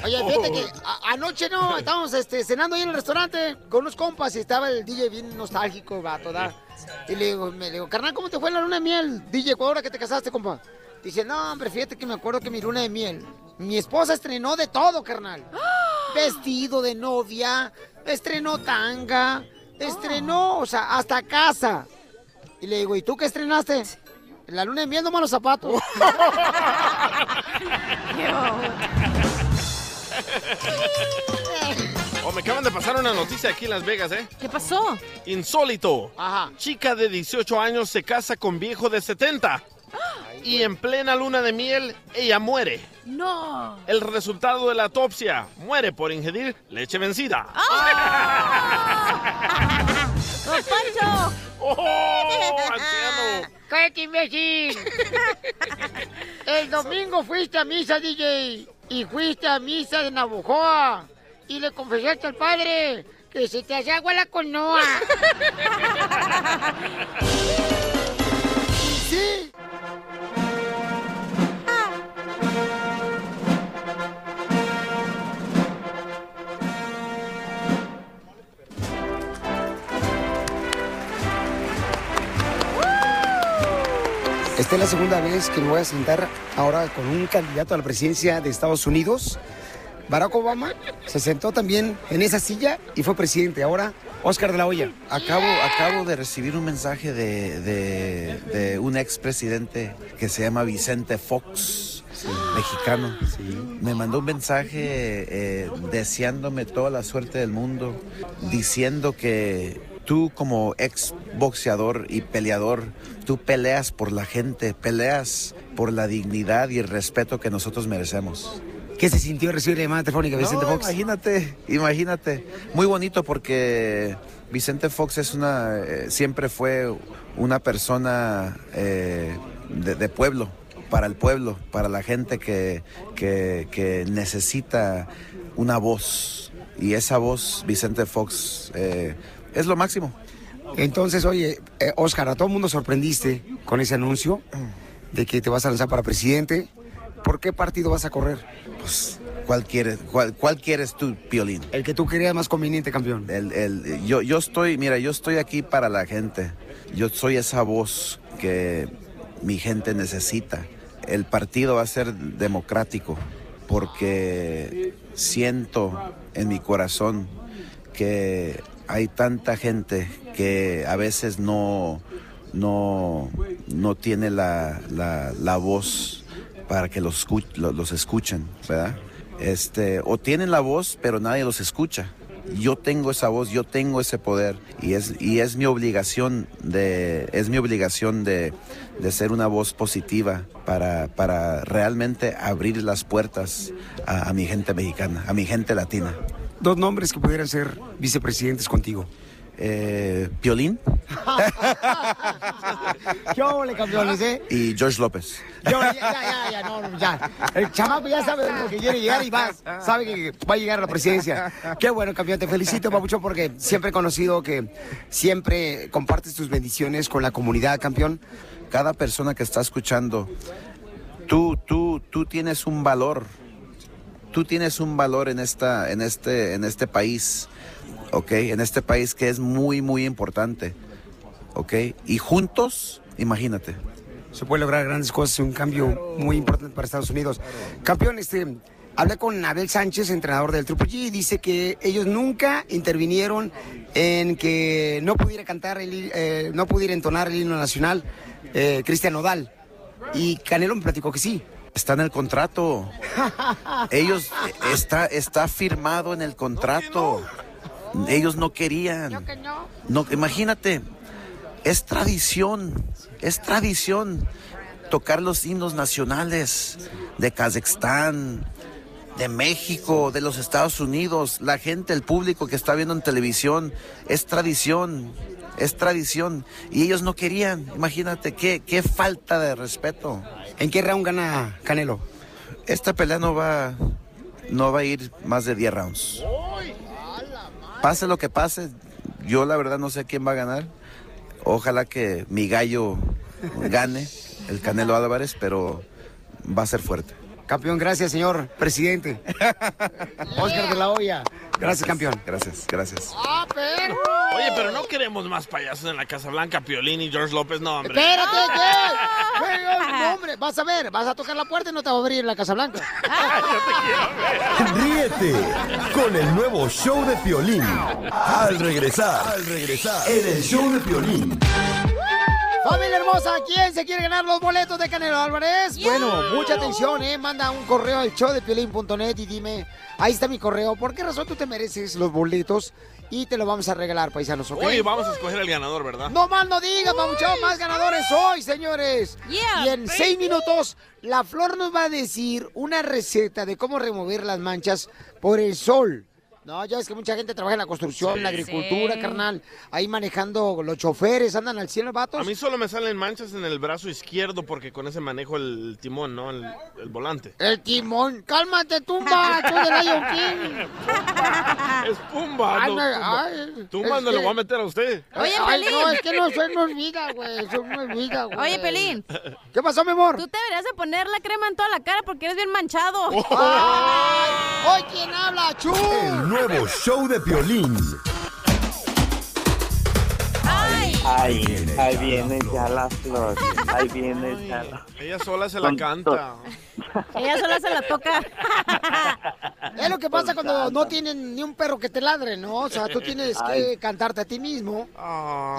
Speaker 1: Oye, fíjate que a- anoche no, estábamos este, cenando ahí en el restaurante con unos compas y estaba el DJ bien nostálgico, vato, ¿da? Y le digo, me le digo, carnal, ¿cómo te fue la luna de miel? DJ, ahora que te casaste, compa. Dice, no, hombre, fíjate que me acuerdo que mi luna de miel, mi esposa estrenó de todo, carnal. Vestido de novia, estrenó tanga, estrenó, o sea, hasta casa. Y le digo, ¿y tú qué estrenaste? La luna de miel, nomás los zapatos.
Speaker 2: Oh, me acaban de pasar una noticia aquí en Las Vegas, ¿eh?
Speaker 4: ¿Qué pasó?
Speaker 2: Insólito.
Speaker 1: Ajá.
Speaker 2: Chica de 18 años se casa con viejo de 70. Y en plena luna de miel, ella muere.
Speaker 4: No.
Speaker 2: El resultado de la autopsia, muere por ingerir leche vencida.
Speaker 4: ¡Don Poncho!
Speaker 2: ¡Oh, anciano!
Speaker 1: ¡Cállate, imbécil! El domingo fuiste a misa, DJ, y fuiste a misa de Navojoa, y le confesaste al padre que se te hace agua la conoa. sí. Esta es la segunda vez que me voy a sentar ahora con un candidato a la presidencia de Estados Unidos. Barack Obama se sentó también en esa silla y fue presidente. Ahora, Oscar de la Hoya.
Speaker 16: Acabo, acabo de recibir un mensaje de, de- de un expresidente que se llama Vicente Fox, mexicano. Me mandó un mensaje eh, deseándome toda la suerte del mundo, diciendo que tú como ex boxeador y peleador, tú peleas por la gente, peleas por la dignidad y el respeto que nosotros merecemos.
Speaker 1: ¿Qué se sintió recibir la llamada telefónica de Vicente
Speaker 16: No,
Speaker 1: Fox?
Speaker 16: Imagínate, imagínate. Muy bonito porque Vicente Fox es una, eh, siempre fue una persona eh, de, de pueblo, para el pueblo, para la gente que, que, que necesita una voz. Y esa voz, Vicente Fox, eh, es lo máximo.
Speaker 1: Entonces, oye, eh, Oscar, a todo el mundo sorprendiste con ese anuncio de que te vas a lanzar para presidente. ¿Por qué partido vas a correr?
Speaker 16: Pues, ¿cuál quieres, cuál, cuál quieres tú, Piolín?
Speaker 1: El que tú creas más conveniente, campeón.
Speaker 16: El, el- yo, yo estoy, mira, yo estoy aquí para la gente. Yo soy esa voz que mi gente necesita. El partido va a ser democrático porque siento en mi corazón que hay tanta gente que a veces no, no, no tiene la, la- la voz para que los, los escuchen, ¿verdad? Este, o tienen la voz, pero nadie los escucha. Yo tengo esa voz, yo tengo ese poder y es, y es mi obligación de, es mi obligación de, de ser una voz positiva para, para realmente abrir las puertas a mi gente mexicana, a mi gente latina.
Speaker 1: Dos nombres que pudieran ser vicepresidentes contigo.
Speaker 16: Eh, Piolín
Speaker 1: ¿Qué ole, campeones, eh?
Speaker 16: y George López.
Speaker 1: Yo, ya, ya, no, ya. El chamaco ya sabe lo que quiere llegar y va, sabe que va a llegar a la presidencia. Qué bueno, campeón, te felicito, Papucho, porque siempre he conocido que siempre compartes tus bendiciones con la comunidad, campeón.
Speaker 16: Cada persona que está escuchando, tú, tú, tú tienes un valor. Tú tienes un valor en esta, en este, en este país, ¿ok? En este país que es muy, muy importante, ¿ok? Y juntos, imagínate.
Speaker 1: Se puede lograr grandes cosas, un cambio muy importante para Estados Unidos. Campeón, este, hablé con Abel Sánchez, entrenador del Triple G, y dice que ellos nunca intervinieron en que no pudiera cantar, el, eh, no pudiera entonar el himno nacional eh, Cristian Nodal. Y Canelo me platicó que sí.
Speaker 16: Está en el contrato. Ellos está, está firmado en el contrato. Ellos no querían. No, imagínate, es tradición, es tradición tocar los himnos nacionales de Kazajstán, de México, de los Estados Unidos, la gente, el público que está viendo en televisión, es tradición. es tradición. Y ellos no querían, imagínate, qué, qué falta de respeto.
Speaker 1: ¿En qué round gana Canelo?
Speaker 16: Esta pelea no va, no va a ir más de 10 rounds. Pase lo que pase, yo la verdad no sé quién va a ganar. Ojalá que mi gallo gane, el Canelo Álvarez, pero va a ser fuerte.
Speaker 1: Campeón, gracias, señor presidente. Oscar de la Hoya. Gracias, campeón.
Speaker 16: Gracias, gracias.
Speaker 1: ¡Ah, perro!
Speaker 2: Oye, pero no queremos más payasos en la Casa Blanca, Piolín y George López, no, hombre.
Speaker 1: Espérate, ¿qué? ¿Qué? No, hombre, vas a ver, vas a tocar la puerta y no te va a abrir la Casa Blanca.
Speaker 10: Ríete con el nuevo show de Piolín. Al regresar, al regresar, en el show de Piolín.
Speaker 1: Familia hermosa, ¿quién se quiere ganar los boletos de Canelo Álvarez? Bueno, mucha atención, ¿eh? Manda un correo al showdepiolín.net y dime, ahí está mi correo, ¿por qué razón tú te mereces los boletos? Y te lo vamos a regalar, paisanos, ¿ok?
Speaker 2: Oye, vamos a escoger al ganador, ¿verdad?
Speaker 1: No más no digas, mucho más ganadores hoy, señores. y en seis minutos, la Flor nos va a decir una receta de cómo remover las manchas por el sol. No, ya es que mucha gente trabaja en la construcción, en la agricultura,
Speaker 2: Sí.
Speaker 1: carnal. Ahí manejando los choferes, andan al cielo, vatos.
Speaker 2: A mí solo me salen manchas en el brazo izquierdo porque con ese manejo el timón, ¿no? El, el volante.
Speaker 1: El timón. Cálmate, tumba. Soy de Lion King.
Speaker 2: Es Pumba.
Speaker 1: Ay,
Speaker 2: no,
Speaker 1: ay,
Speaker 2: Tumba
Speaker 1: es
Speaker 2: no le
Speaker 1: que-
Speaker 2: voy a meter a usted.
Speaker 4: Oye,
Speaker 1: Ay,
Speaker 4: Pelín.
Speaker 1: no, es que no, eso no olvida, güey. Eso no olvida, güey.
Speaker 4: Oye, Pelín.
Speaker 1: ¿Qué pasó, mi amor?
Speaker 4: Tú te deberías de poner la crema en toda la cara porque eres bien manchado.
Speaker 1: Ay, ¡Hoy quién habla, Chu!
Speaker 10: Nuevo show de Piolín.
Speaker 17: Ahí, ahí viene ya la flor. Ahí viene ya la
Speaker 2: Ella sola se la canta.
Speaker 4: Ella sola se la toca.
Speaker 1: Es lo que pasa cuando no tienen ni un perro que te ladre, ¿no? O sea, tú tienes que
Speaker 17: Ay.
Speaker 1: cantarte a ti mismo.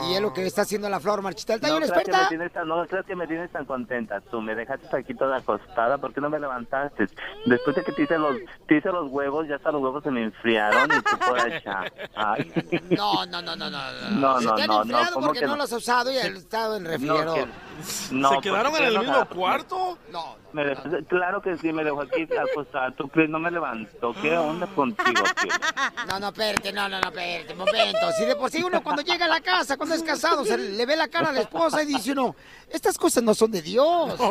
Speaker 1: Y es lo que está haciendo la Flor Marchita. ¿Está
Speaker 17: No creas, que me
Speaker 1: experta?
Speaker 17: tienes tan, no creas que me tienes tan contenta. Tú me dejaste aquí toda acostada. ¿Por qué no me levantaste? Después de que te hice los, te hice los huevos, ya hasta los huevos se me enfriaron y tú por allá. Ay.
Speaker 1: No, no, no, no, no.
Speaker 17: No, no, no, no, ¿cómo
Speaker 1: porque
Speaker 17: que
Speaker 1: no
Speaker 17: no?
Speaker 1: los has usado y han estado en refrigerador.
Speaker 17: No,
Speaker 2: ¿Se quedaron
Speaker 17: porque
Speaker 2: en el
Speaker 17: no,
Speaker 2: mismo
Speaker 17: no,
Speaker 2: cuarto?
Speaker 1: No.
Speaker 17: Dejó- claro que sí, me dejó aquí acostada. ¿Tú crees? No me levantó. ¿Qué onda contigo, tío?
Speaker 1: No, no, espérate, no, no, no, espérate, momento. Si de por sí uno cuando llega a la casa, cuando es casado, se le ve la cara a la esposa y dice uno, estas cosas no son de Dios.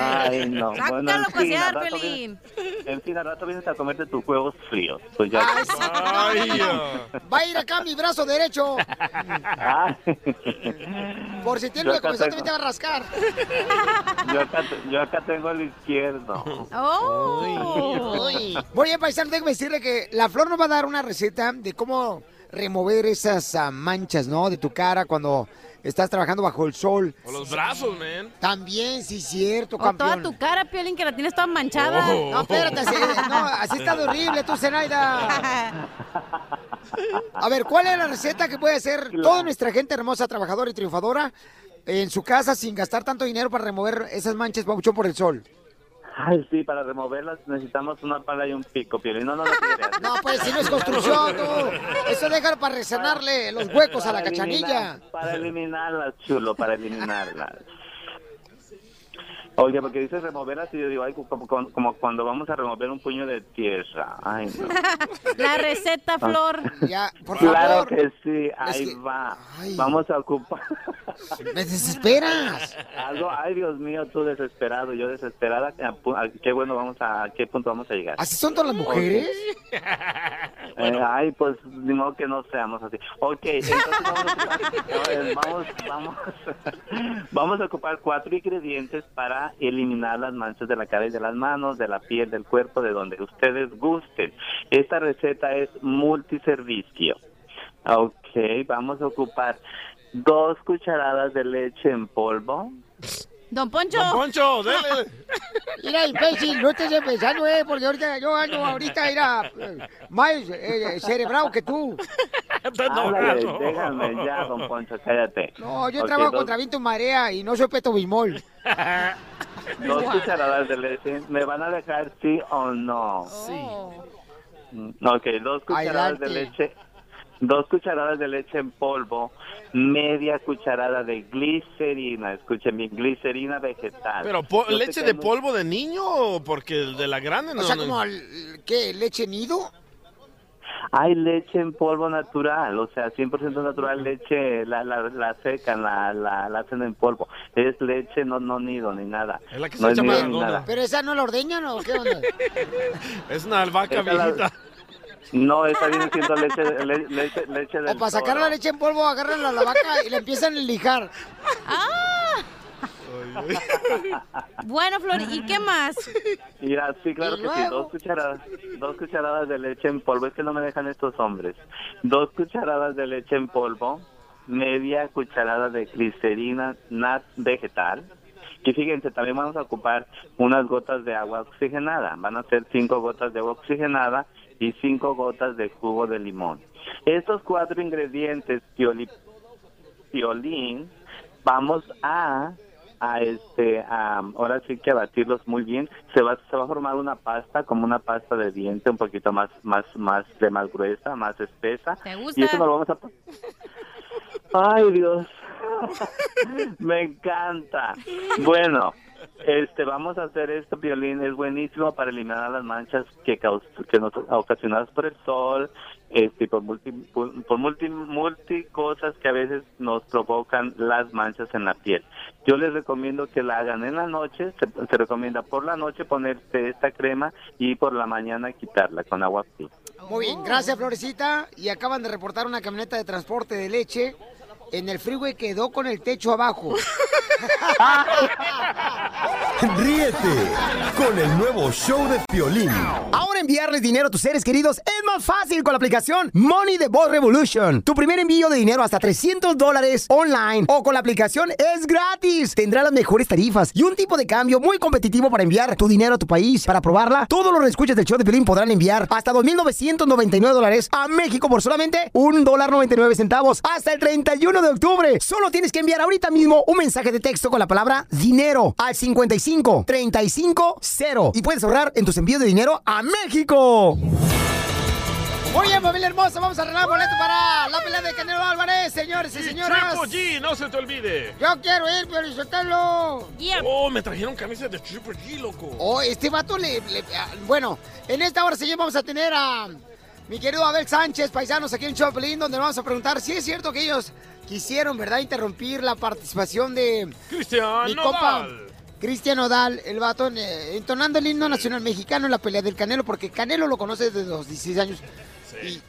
Speaker 17: Ay, no. Bueno,
Speaker 4: a
Speaker 17: en fin,
Speaker 4: pasear,
Speaker 17: al rato
Speaker 4: Pelín.
Speaker 17: vienes- En fin, al rato vienes a comerte tus huevos fríos. Pues ya.
Speaker 1: Ay, Va a ir acá mi brazo derecho. Por si tiene
Speaker 17: acá
Speaker 1: comenzar,
Speaker 17: tengo-
Speaker 1: también te va a rascar.
Speaker 17: Yo acá, yo acá tengo el izquierdo.
Speaker 4: Oh.
Speaker 1: Muy bien, paisano, déjame decirle que la Flor nos va a dar una receta de cómo remover esas ah, manchas, ¿no? De tu cara cuando estás trabajando bajo el sol.
Speaker 2: O los brazos, man.
Speaker 1: También, sí, cierto,
Speaker 4: O toda
Speaker 1: campeón.
Speaker 4: tu cara, Piolín, que la tienes toda manchada.
Speaker 2: Oh.
Speaker 1: No, espérate, así, no, así está horrible tú, Zenaida. A ver, ¿cuál es la receta que puede hacer toda nuestra gente hermosa, trabajadora y triunfadora en su casa sin gastar tanto dinero para remover esas manchas, papuchón, por el sol?
Speaker 17: Ay, sí, para removerlas necesitamos una pala y un pico, Piolín. No, no, no.
Speaker 1: No, pues si no es construcción, tú. Eso dejar para resanarle los huecos a la
Speaker 17: eliminar-
Speaker 1: cachanilla.
Speaker 17: Para eliminarlas, chulo, para eliminarlas. Oye, porque dices removerlas y yo digo, ay, como, como, como cuando vamos a remover un puño de tierra. Ay, no.
Speaker 4: La receta, Flor.
Speaker 1: Ya, por
Speaker 17: claro
Speaker 1: favor.
Speaker 17: que sí, ahí
Speaker 1: Es que-
Speaker 17: va.
Speaker 1: ay.
Speaker 17: Vamos a ocupar.
Speaker 1: Me desesperas.
Speaker 17: Algo, ay, Dios mío, tú desesperado, yo desesperada. ¿A qué bueno vamos a, a qué punto vamos a llegar?
Speaker 1: ¿Así son todas las mujeres?
Speaker 17: Eh, ay, pues, ni modo que no seamos así. Ok, entonces vamos a ocupar, vamos, vamos, vamos a ocupar cuatro ingredientes para eliminar las manchas de la cara y de las manos, de la piel, del cuerpo, de donde ustedes gusten. Esta receta es multiservicio. Ok, vamos a ocupar dos cucharadas de leche en polvo.
Speaker 4: Don Poncho.
Speaker 2: Don Poncho, dele.
Speaker 1: Mira, imbécil, no estés empezando, eh, porque ahorita yo ando ahorita, era más eh, cerebrado que tú.
Speaker 17: Déjame ya, don Poncho, cállate.
Speaker 1: No, yo trabajo
Speaker 17: dos-
Speaker 1: contra viento y marea y no soy peto bimol.
Speaker 17: Dos cucharadas de leche, ¿me van a dejar sí o no?
Speaker 4: Sí.
Speaker 17: Ok, dos cucharadas de leche, dos cucharadas de leche en polvo, media cucharada de glicerina, escuchen bien, glicerina vegetal.
Speaker 2: ¿Pero po-
Speaker 17: Yo
Speaker 2: leche de polvo de niño o porque el de la grande no?
Speaker 1: O sea,
Speaker 2: no-
Speaker 1: como, el- ¿qué? ¿Leche nido?
Speaker 17: Hay leche en polvo natural, o sea, 100% natural, leche, la, la, la secan, la, la, la hacen en polvo. Es leche, no, no nido ni nada.
Speaker 2: Es la que
Speaker 17: no
Speaker 2: se
Speaker 17: es
Speaker 2: echa Maradona.
Speaker 17: nada.
Speaker 1: ¿Pero esa no la ordeñan o qué onda?
Speaker 2: Es una albahaca
Speaker 17: Esa la-
Speaker 2: viejita.
Speaker 17: No, esa viene siendo leche, le- leche, leche del
Speaker 1: O para sacar
Speaker 17: toro.
Speaker 1: la leche en polvo, agarran a la vaca y la empiezan a lijar.
Speaker 4: Bueno, Flor, ¿y qué más?
Speaker 17: Mira, sí, claro
Speaker 4: ¿Y
Speaker 17: que sí, dos cucharadas, dos cucharadas de leche en polvo, es que no me dejan estos hombres. Dos cucharadas de leche en polvo, media cucharada de glicerina nat vegetal. Y fíjense, también vamos a ocupar unas gotas de agua oxigenada. Van a ser cinco gotas de agua oxigenada y cinco gotas de jugo de limón. Estos cuatro ingredientes, piolín, vamos a a este a, ahora sí que a batirlos muy bien. Se va se va a formar una pasta como una pasta de diente un poquito más más más de más gruesa más espesa.
Speaker 4: ¿Te gusta?
Speaker 17: y eso nos lo vamos a ay Dios. Me encanta. Bueno este vamos a hacer esto violín es buenísimo para eliminar las manchas que caus que nos ocasionadas por el sol este por multi por, multi multi cosas que a veces nos provocan las manchas en la piel. Yo les recomiendo que la hagan en la noche se, se recomienda por la noche ponerse esta crema y por la mañana quitarla con agua fría.
Speaker 1: Muy bien, gracias Florecita. Y acaban de reportar una camioneta de transporte de leche en el freeway quedó con el techo abajo.
Speaker 10: Ríete con el nuevo show de Piolín.
Speaker 18: Ahora enviarles dinero a tus seres queridos es más fácil con la aplicación Money the Boss Revolution. Tu primer envío de dinero hasta 300 dólares online o con la aplicación es gratis. Tendrá las mejores tarifas y un tipo de cambio muy competitivo para enviar tu dinero a tu país. Para probarla, todos los escuchas del show de Pelín podrán enviar hasta 2.999 dólares a México por solamente un dólar 99 centavos hasta el 31 de octubre. Solo tienes que enviar ahorita mismo un mensaje de texto con la palabra dinero al 55 35 0 y puedes ahorrar en tus envíos de dinero a México.
Speaker 1: Muy bien, familia hermosa, vamos a arreglar boleto para la pelea de Canelo Álvarez, señores y señoras.
Speaker 2: Triple G, no se te olvide.
Speaker 1: Yo quiero ir, pero Sotelo.
Speaker 2: Oh, me trajeron camisas de Triple G, loco.
Speaker 1: Oh, este vato le, le- ah, Bueno, en esta hora, señor, vamos a tener a mi querido Abel Sánchez, paisanos aquí en Choplin, donde vamos a preguntar si es cierto que ellos quisieron, ¿verdad?, interrumpir la participación de
Speaker 2: Cristian
Speaker 1: mi compa Cristian Odal, el vato, eh, entonando el himno nacional mexicano en la pelea del Canelo, porque Canelo lo conoce desde los 16 años. Y,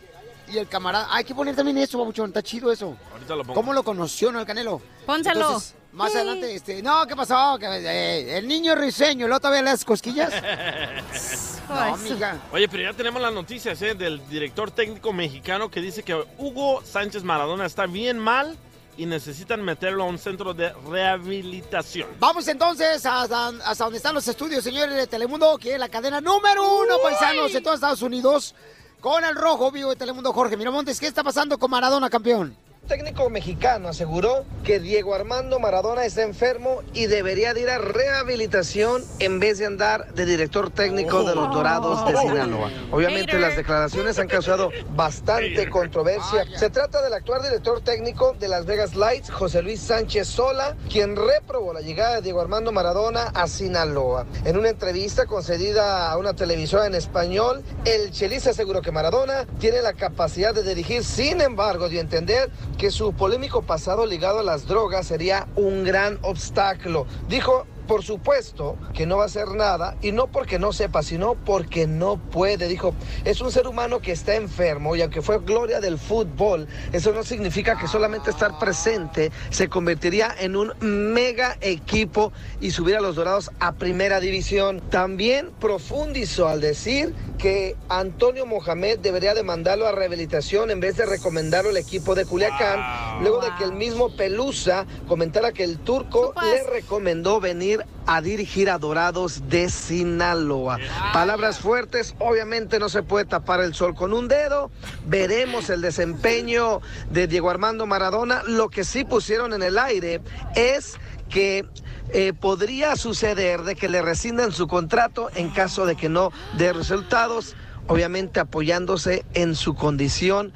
Speaker 1: y el camarada, hay que poner también eso, babuchón, está chido eso.
Speaker 2: Ahorita lo pongo.
Speaker 1: ¿Cómo lo conoció, no, el Canelo?
Speaker 4: Pónselo.
Speaker 1: Entonces, más
Speaker 4: Sí.
Speaker 1: adelante, este, no, ¿qué pasó? Que, eh, el niño risueño, ¿lo todavía le das cosquillas? no, mija.
Speaker 2: Oye, pero ya tenemos las noticias ¿eh? del director técnico mexicano que dice que Hugo Sánchez Maradona está bien mal y necesitan meterlo a un centro de rehabilitación.
Speaker 1: Vamos entonces hasta, hasta donde están los estudios, señores de Telemundo, que es la cadena número uno, paisanos, de todos Estados Unidos, con el rojo vivo de Telemundo, Jorge Miramontes. ¿Qué está pasando con Maradona, campeón?
Speaker 3: Técnico mexicano aseguró que Diego Armando Maradona está enfermo y debería de ir a rehabilitación en vez de andar de director técnico de los Dorados de Sinaloa. Obviamente las declaraciones han causado bastante controversia. Se trata del actual director técnico de Las Vegas Lights, José Luis Sánchez Sola, quien reprobó la llegada de Diego Armando Maradona a Sinaloa. En una entrevista concedida a una televisora en español, el chelista aseguró que Maradona tiene la capacidad de dirigir, sin embargo, a entender que su polémico pasado ligado a las drogas sería un gran obstáculo. Dijo, por supuesto que no va a hacer nada, y no porque no sepa, sino porque no puede. Dijo, es un ser humano que está enfermo y aunque fue gloria del fútbol, eso no significa que solamente estar presente se convertiría en un mega equipo y subir a los Dorados a primera división. También profundizó al decir que Antonio Mohamed debería de mandarlo a rehabilitación en vez de recomendarlo al equipo de Culiacán, luego de que el mismo Pelusa comentara que el turco le recomendó venir a dirigir a Dorados de Sinaloa. Palabras fuertes, obviamente no se puede tapar el sol con un dedo. Veremos el desempeño de Diego Armando Maradona. Lo que sí pusieron en el aire es que eh, podría suceder de que le rescindan su contrato en caso de que no dé resultados, obviamente apoyándose en su condición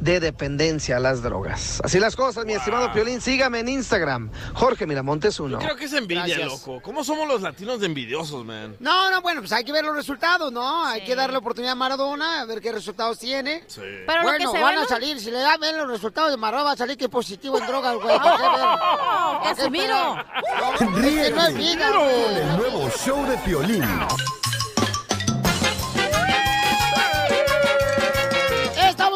Speaker 3: de dependencia a las drogas. Así las cosas, mi estimado Piolín. Sígame en Instagram, Jorge Miramontes uno.
Speaker 2: Creo que es envidia,
Speaker 1: Gracias.
Speaker 2: loco. ¿Cómo somos los latinos de envidiosos, man?
Speaker 1: No, no, bueno, pues hay que ver los resultados, ¿no? Hay que darle oportunidad a Maradona, a ver qué resultados tiene.
Speaker 4: Pero lo
Speaker 1: bueno,
Speaker 4: que se
Speaker 1: van
Speaker 4: ve,
Speaker 1: a salir, si le dan bien los resultados de Maradona, va a salir que es positivo en drogas, güey.
Speaker 4: ¡Oh,
Speaker 1: ¿Para qué
Speaker 4: Casimiro!
Speaker 1: esperar? No, es que no es vida,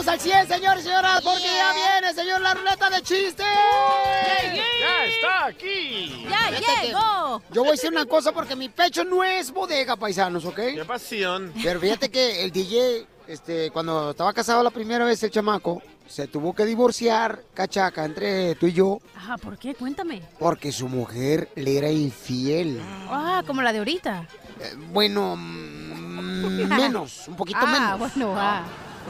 Speaker 1: Al 100, señores y señoras, porque ya viene, señor, la ruleta de chistes.
Speaker 2: ¡Ya está aquí!
Speaker 4: ¡Ya
Speaker 1: Fíjate
Speaker 4: llegó!
Speaker 1: Yo voy a decir una cosa porque mi pecho no es bodega, paisanos, ¿ok?
Speaker 2: ¡Qué pasión!
Speaker 1: Pero fíjate que el DJ, este, cuando estaba casado la primera vez, el chamaco, se tuvo que divorciar, cachaca, entre tú y yo,
Speaker 4: Ajá, ¿por qué? Cuéntame.
Speaker 1: porque su mujer le era infiel.
Speaker 4: Ah, como la de ahorita.
Speaker 1: Eh, Bueno, mm, menos, un poquito
Speaker 4: ah,
Speaker 1: menos.
Speaker 4: bueno, ah.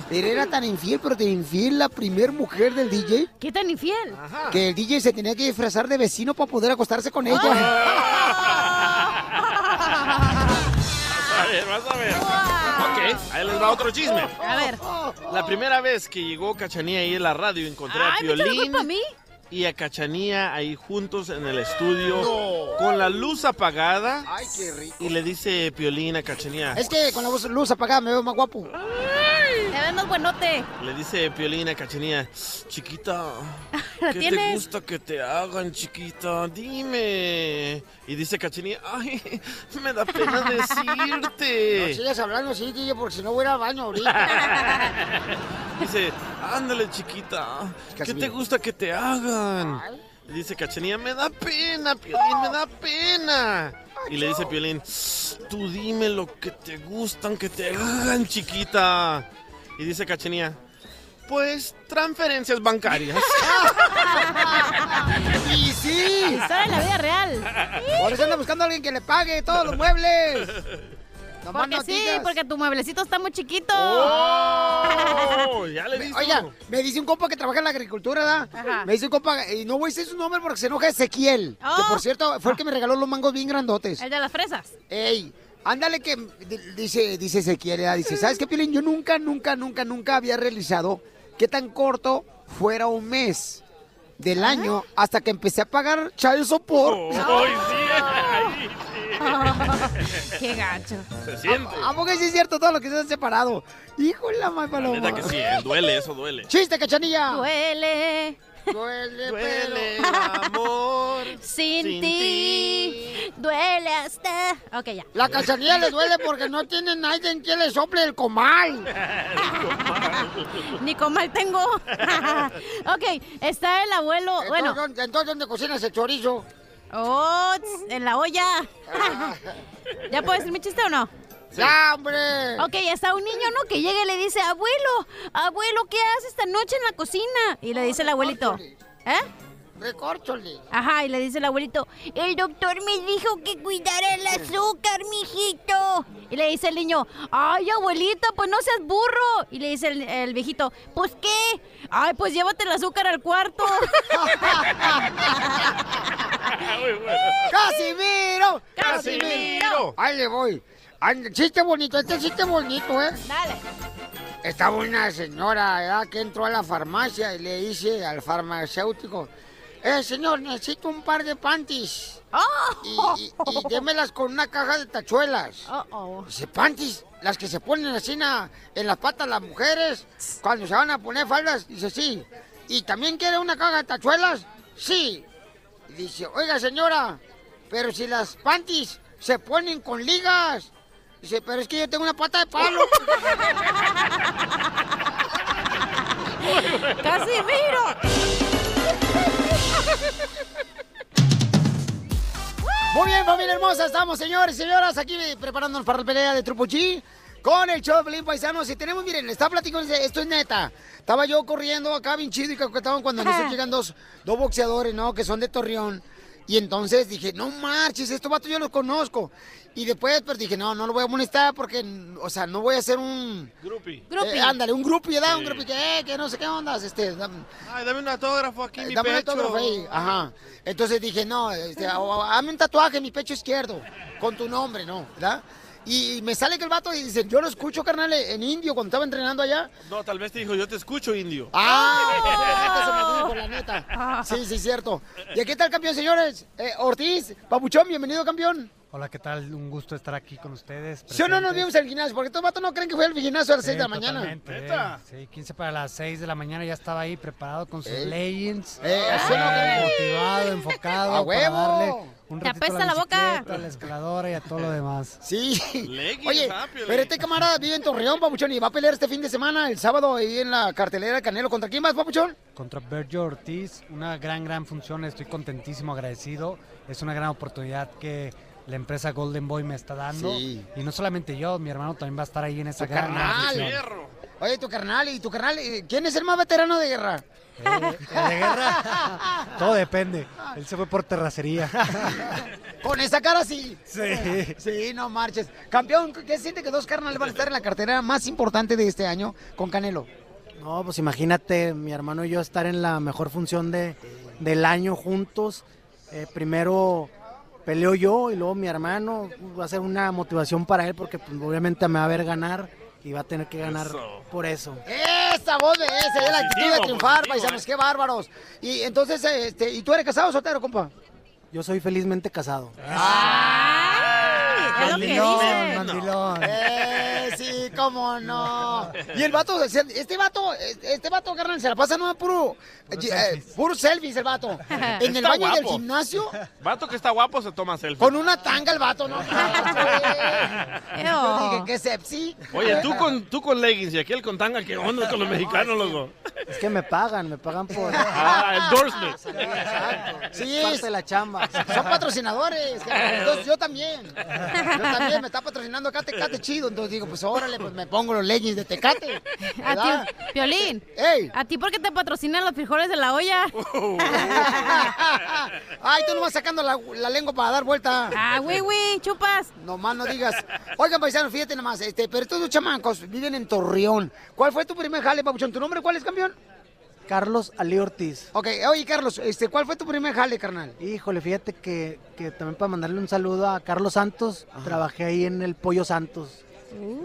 Speaker 1: Pero era tan infiel, pero tan infiel la primer mujer del DJ,
Speaker 4: ¿Qué tan infiel?
Speaker 1: que el DJ se tenía que disfrazar de vecino para poder acostarse con ella.
Speaker 2: A ver, vas a ver. Ok, ahí les va otro chisme.
Speaker 4: A ver.
Speaker 2: La primera vez que llegó Cachanía ahí en la radio, encontré a
Speaker 4: Ay, ¿me la
Speaker 2: Piolín
Speaker 4: culpa a mí?
Speaker 2: Y a Cachanía ahí juntos en el estudio con la luz apagada.
Speaker 1: Ay, qué rico.
Speaker 2: Y le dice Piolín a Cachanía.
Speaker 1: Es que con la luz- apagada me veo más guapo.
Speaker 4: Te ves más buenote.
Speaker 2: Le dice Piolín a Cachanía, chiquita,
Speaker 4: ¿La
Speaker 2: ¿qué te gusta que te hagan, chiquita? Dime. Y dice Cachanía, ay, me da pena
Speaker 1: No
Speaker 2: decirte.
Speaker 1: sigas hablando así, DJ, porque si no voy a ir al baño ahorita.
Speaker 2: Dice, ándale, chiquita, ¿qué te gusta que te hagan? Y dice Cachanía, me da pena, Piolín, me da pena. Y le dice Piolín, tú dime lo que te gustan que te hagan, chiquita. Y dice Cachanía, pues transferencias bancarias.
Speaker 1: y sí.
Speaker 4: Historia de la vida real.
Speaker 1: Por eso anda buscando a alguien que le pague todos los muebles. Nomás
Speaker 4: Porque
Speaker 1: no
Speaker 4: sí,
Speaker 1: digas.
Speaker 4: porque tu mueblecito está muy chiquito.
Speaker 2: ¡Oh! Ya le
Speaker 1: Me-
Speaker 2: dice
Speaker 1: Oiga, me dice un compa que trabaja en la agricultura, ¿verdad?
Speaker 4: Ajá.
Speaker 1: Me dice un compa, y no voy a decir su nombre porque se enoja Ezequiel. Que
Speaker 4: Oh.
Speaker 1: por cierto, fue el que me regaló los mangos bien grandotes.
Speaker 4: El de las fresas.
Speaker 1: Ey, ándale que di- dice, dice Ezequiel, ¿verdad? dice, ¿sabes qué, Piolín? Yo nunca, nunca, nunca, nunca había realizado qué tan corto fuera un mes del año hasta que empecé a pagar child support.
Speaker 2: ¡Ay, sí! ahí sí.
Speaker 4: Qué gacho.
Speaker 2: Se siente.
Speaker 1: ¿A poco sí es cierto todo lo que se han separado? Híjole, la madre
Speaker 2: La
Speaker 1: paloma.
Speaker 2: neta que sí, eh, duele, eso duele.
Speaker 1: ¡Chiste, cachanilla!
Speaker 4: Duele.
Speaker 1: Duele,
Speaker 2: Duele,
Speaker 1: pero-
Speaker 2: amor.
Speaker 4: Sin,
Speaker 2: Sin
Speaker 4: ti. Duele hasta. Ok, ya.
Speaker 1: La cachanilla le duele porque no tiene nadie en quien le sople el comal.
Speaker 4: Ni comal tengo. ok, está el abuelo. Bueno.
Speaker 1: Entonces, ¿dónde- entonces, ¿dónde cocinas el chorizo?
Speaker 4: Oh, en la olla. ¿Ya puedo decir mi chiste o no?
Speaker 1: ¡Ya, hombre!
Speaker 4: Ok, está un niño, ¿no? Que llega y le dice, abuelo, abuelo, ¿qué haces esta noche en la cocina? Y le dice el abuelito, ¿eh?
Speaker 1: Recórchole.
Speaker 4: Ajá, y le dice el abuelito, el doctor me dijo que cuidara el azúcar, mijito. Y le dice el niño, ay, abuelita, pues no seas burro. Y le dice el, el viejito, pues qué. Ay, pues llévate el azúcar al cuarto.
Speaker 1: ¡Casimiro!
Speaker 4: ¡Casimiro!
Speaker 1: Ahí le voy. Chiste bonito, este chiste bonito, ¿eh?
Speaker 4: Dale.
Speaker 1: Estaba una señora ¿verdad? que entró a la farmacia y le dice al farmacéutico, eh, señor, necesito un par de panties. Y, y, y démelas con una caja de tachuelas. Dice, panties, las que se ponen así en las patas las mujeres cuando se van a poner faldas. Dice, sí. ¿Y también quiere una caja de tachuelas? Sí. Y dice, oiga señora, pero si las panties se ponen con ligas. Dice, pero es que yo tengo una pata de palo.
Speaker 4: ¡Casimiro!
Speaker 1: Muy bien, familia hermosa, estamos, señores y señoras, aquí preparándonos para la pelea de Trupo G con el show de Pelín Paisanos. Y tenemos, miren, estaba platicando, esto es neta. Estaba yo corriendo acá bien chido y coquetón cuando nos llegan dos, dos boxeadores, ¿no? Que son de Torreón. Y entonces dije, no marches, estos vatos yo los conozco. Y después, pues dije, no, no lo voy a molestar porque, o sea, no voy a hacer un...
Speaker 2: Grupi.
Speaker 1: Eh, ándale, un grupo y da, un
Speaker 2: Sí.
Speaker 1: grupo que, eh, que no sé qué ondas, este... dam-
Speaker 2: Ay, dame un autógrafo aquí en mi
Speaker 1: Dame un
Speaker 2: pecho.
Speaker 1: autógrafo ahí. Ajá. Entonces dije, no, este, o- o- hazme un tatuaje en mi pecho izquierdo con tu nombre, ¿no? ¿Verdad? Y me sale que el vato y dice, yo lo escucho, carnal, en indio cuando estaba entrenando allá.
Speaker 2: No, tal vez te dijo, yo te escucho, indio.
Speaker 1: ¡Ah! Eso me dijo, la neta. Sí, sí, cierto. ¿Y aquí está el campeón, señores? Eh, Ortiz, Papuchón, bienvenido, campeón.
Speaker 19: Hola, ¿qué tal? Un gusto estar aquí con ustedes.
Speaker 1: ¿Sí o no nos vimos el gimnasio? Porque estos vatos no creen que fue al gimnasio a las
Speaker 19: Sí,
Speaker 1: 6 de la mañana.
Speaker 19: eh. Sí, 15 para las 6 de la mañana ya estaba ahí preparado con sus leggings.
Speaker 1: Así no,
Speaker 19: motivado, enfocado.
Speaker 1: ¡A
Speaker 19: para
Speaker 1: huevo!
Speaker 19: darle un
Speaker 4: Te apesta la boca.
Speaker 19: A la escaladora y a todo lo demás.
Speaker 1: Sí.
Speaker 2: Leggings,
Speaker 1: Oye,
Speaker 2: ah,
Speaker 1: pero este camarada vive en Torreón, Papuchón, y va a pelear este fin de semana, el sábado, ahí en la cartelera de Canelo. ¿Contra quién más, Papuchón?
Speaker 19: Contra Bergio Ortiz, una gran, gran función. Estoy contentísimo, agradecido. Es una gran oportunidad que la empresa Golden Boy me está dando.
Speaker 1: Sí.
Speaker 19: Y no solamente yo, mi hermano también va a estar ahí en esa
Speaker 1: Tu
Speaker 19: gran,
Speaker 1: carnal. Oye, tu carnal, y tu carnal, eh, ¿quién es el más veterano de guerra?
Speaker 19: Eh, de guerra, todo depende. Él se fue por terracería.
Speaker 1: Con esa cara sí.
Speaker 19: Sí.
Speaker 1: Sí, no marches. Campeón, ¿qué siente que dos carnales van a estar en la cartera más importante de este año con Canelo?
Speaker 20: No, pues imagínate, mi hermano y yo estar en la mejor función de, del año juntos. Eh, primero peleo yo y luego mi hermano. Va a ser una motivación para él porque pues, obviamente me va a ver ganar y va a tener que ganar por eso.
Speaker 1: Esa voz de ese, es la actitud de triunfar,
Speaker 20: positivo,
Speaker 1: paisanos, qué bárbaros. Y entonces, este, ¿y tú eres casado o soltero, compa?
Speaker 20: Yo soy felizmente casado.
Speaker 1: que
Speaker 20: Mandilón,
Speaker 1: dice.
Speaker 20: mandilón.
Speaker 1: Eh, sí, cómo no. Y el vato, este vato, este vato, carnal, se la pasa no puro, eh, puro selfies el vato. En el baño del gimnasio,
Speaker 2: Vato que está guapo se toma selfie.
Speaker 1: con una tanga el vato, ¿no? Yo dije, qué sepsi.
Speaker 2: Oye, tú con, tú con leggings y aquel con tanga, ¿qué onda con los mexicanos, loco?
Speaker 20: Es que me pagan, me pagan por...
Speaker 2: Ah, endorsement.
Speaker 1: Sí,
Speaker 20: Parte
Speaker 1: es-
Speaker 20: de la chamba.
Speaker 1: Son patrocinadores. Entonces yo también. Yo también me está patrocinando acá Tecate chido. Entonces digo, pues órale, pues me pongo los leggings de Tecate.
Speaker 4: A
Speaker 1: ¿verdad?
Speaker 4: ti, Piolín.
Speaker 1: ¡Ey!
Speaker 4: ¿A ti por qué te patrocinan los frijoles de la olla?
Speaker 1: Ay, tú no vas sacando la, la lengua para dar vuelta.
Speaker 4: Ah, güey, güey, chupas.
Speaker 1: No más no digas. Oigan, paisanos, fíjate nomás, este, pero estos dos chamacos viven en Torreón. ¿Cuál fue tu primer jale, papuchón? ¿Tu nombre cuál es, campeón?
Speaker 20: Carlos Ali Ortiz.
Speaker 1: Ok, oye, Carlos, este, ¿cuál fue tu primer jale, carnal?
Speaker 20: Híjole, fíjate que, que también para mandarle un saludo a Carlos Santos, trabajé ahí en el Pollo Santos.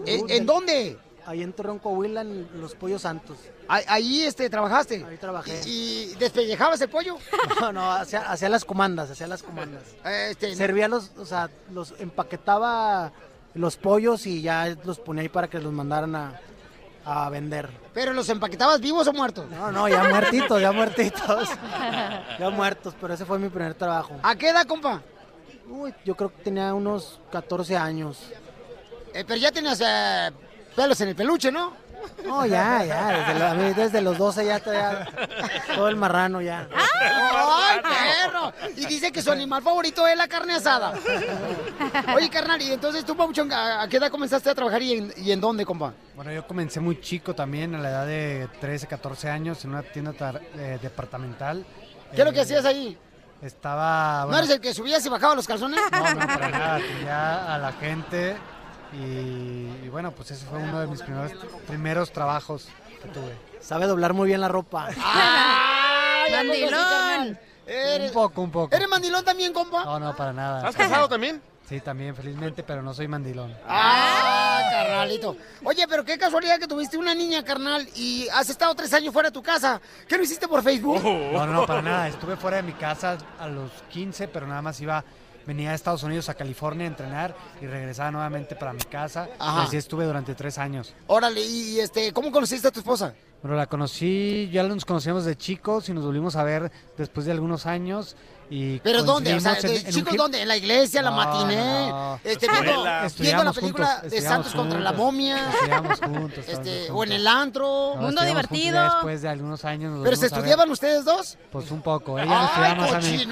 Speaker 1: ¿En, en dónde?
Speaker 20: Ahí en Torreón, Coahuila, en los Pollos Santos.
Speaker 1: Ahí, ahí, este, trabajaste.
Speaker 20: Ahí trabajé.
Speaker 1: ¿Y, y despellejabas el pollo?
Speaker 20: No, no, hacía, hacía las comandas, hacía las comandas.
Speaker 1: Este,
Speaker 20: Servía los, o sea, los empaquetaba los pollos y ya los ponía ahí para que los mandaran a, a vender.
Speaker 1: ¿Pero los empaquetabas vivos o muertos?
Speaker 20: No, no, ya muertitos, ya muertitos. ya muertos, pero ese fue mi primer trabajo.
Speaker 1: ¿A qué edad, compa?
Speaker 20: Uy, yo creo que tenía unos 14 años.
Speaker 1: Eh, pero ya tenías eh, pelos en el peluche, ¿no?
Speaker 20: No, ya, ya, desde, lo- a mí desde los 12 ya, ya todo el marrano ya.
Speaker 1: ¡Ay, perro! Y dice que su animal favorito es la carne asada. Oye, carnal, y entonces tú, Pabuchón, ¿a a qué edad comenzaste a trabajar y en, y en dónde, compa?
Speaker 19: Bueno, yo comencé muy chico también, a la edad de 13, 14 años, en una tienda tar- eh, departamental.
Speaker 1: ¿Qué es lo que
Speaker 19: Eh,
Speaker 1: hacías ahí?
Speaker 19: Estaba...
Speaker 1: ¿No eres el que subías y bajaba los calzones?
Speaker 19: No, no, para nada. Atendía a la gente y, y bueno, pues ese fue uno de mis primeros, primeros trabajos que tuve.
Speaker 20: Sabe doblar muy bien la ropa.
Speaker 1: ¡Ay, ¿a poco sí,
Speaker 4: Mandilón.
Speaker 19: Un poco, un poco.
Speaker 1: ¿Eres mandilón también, compa?
Speaker 19: No, no, para nada.
Speaker 2: ¿Estás casado también?
Speaker 19: Sí, también, felizmente, pero no soy mandilón.
Speaker 1: Ah, carnalito. Oye, pero qué casualidad que tuviste una niña, carnal, y has estado tres años fuera de tu casa. ¿Qué lo hiciste por Facebook?
Speaker 19: No, no, para nada. Estuve fuera de mi casa a los 15, pero nada más iba, venía a Estados Unidos, a California a entrenar y regresaba nuevamente para mi casa.
Speaker 1: Ajá.
Speaker 19: Y así estuve durante tres años.
Speaker 1: Órale, y este, ¿cómo conociste a tu esposa?
Speaker 19: Bueno, la conocí, ya nos conocíamos de chicos y nos volvimos a ver después de algunos años. Y
Speaker 1: ¿Pero dónde? O sea,
Speaker 19: coincidimos en-
Speaker 1: ¿de
Speaker 19: en un
Speaker 1: chicos dónde? ¿En la iglesia, la
Speaker 19: No,
Speaker 1: matiné?
Speaker 19: no.
Speaker 1: Este, viendo, viendo la película
Speaker 19: juntos,
Speaker 1: de Santos contra la momia.
Speaker 19: Juntos.
Speaker 1: Este, o en el antro.
Speaker 19: No,
Speaker 4: Mundo divertido.
Speaker 19: Después de algunos años nos
Speaker 1: ¿Pero se estudiaban ustedes dos?
Speaker 19: Pues un poco. Ella
Speaker 1: ¡Ay,
Speaker 19: estudiaba más a mí.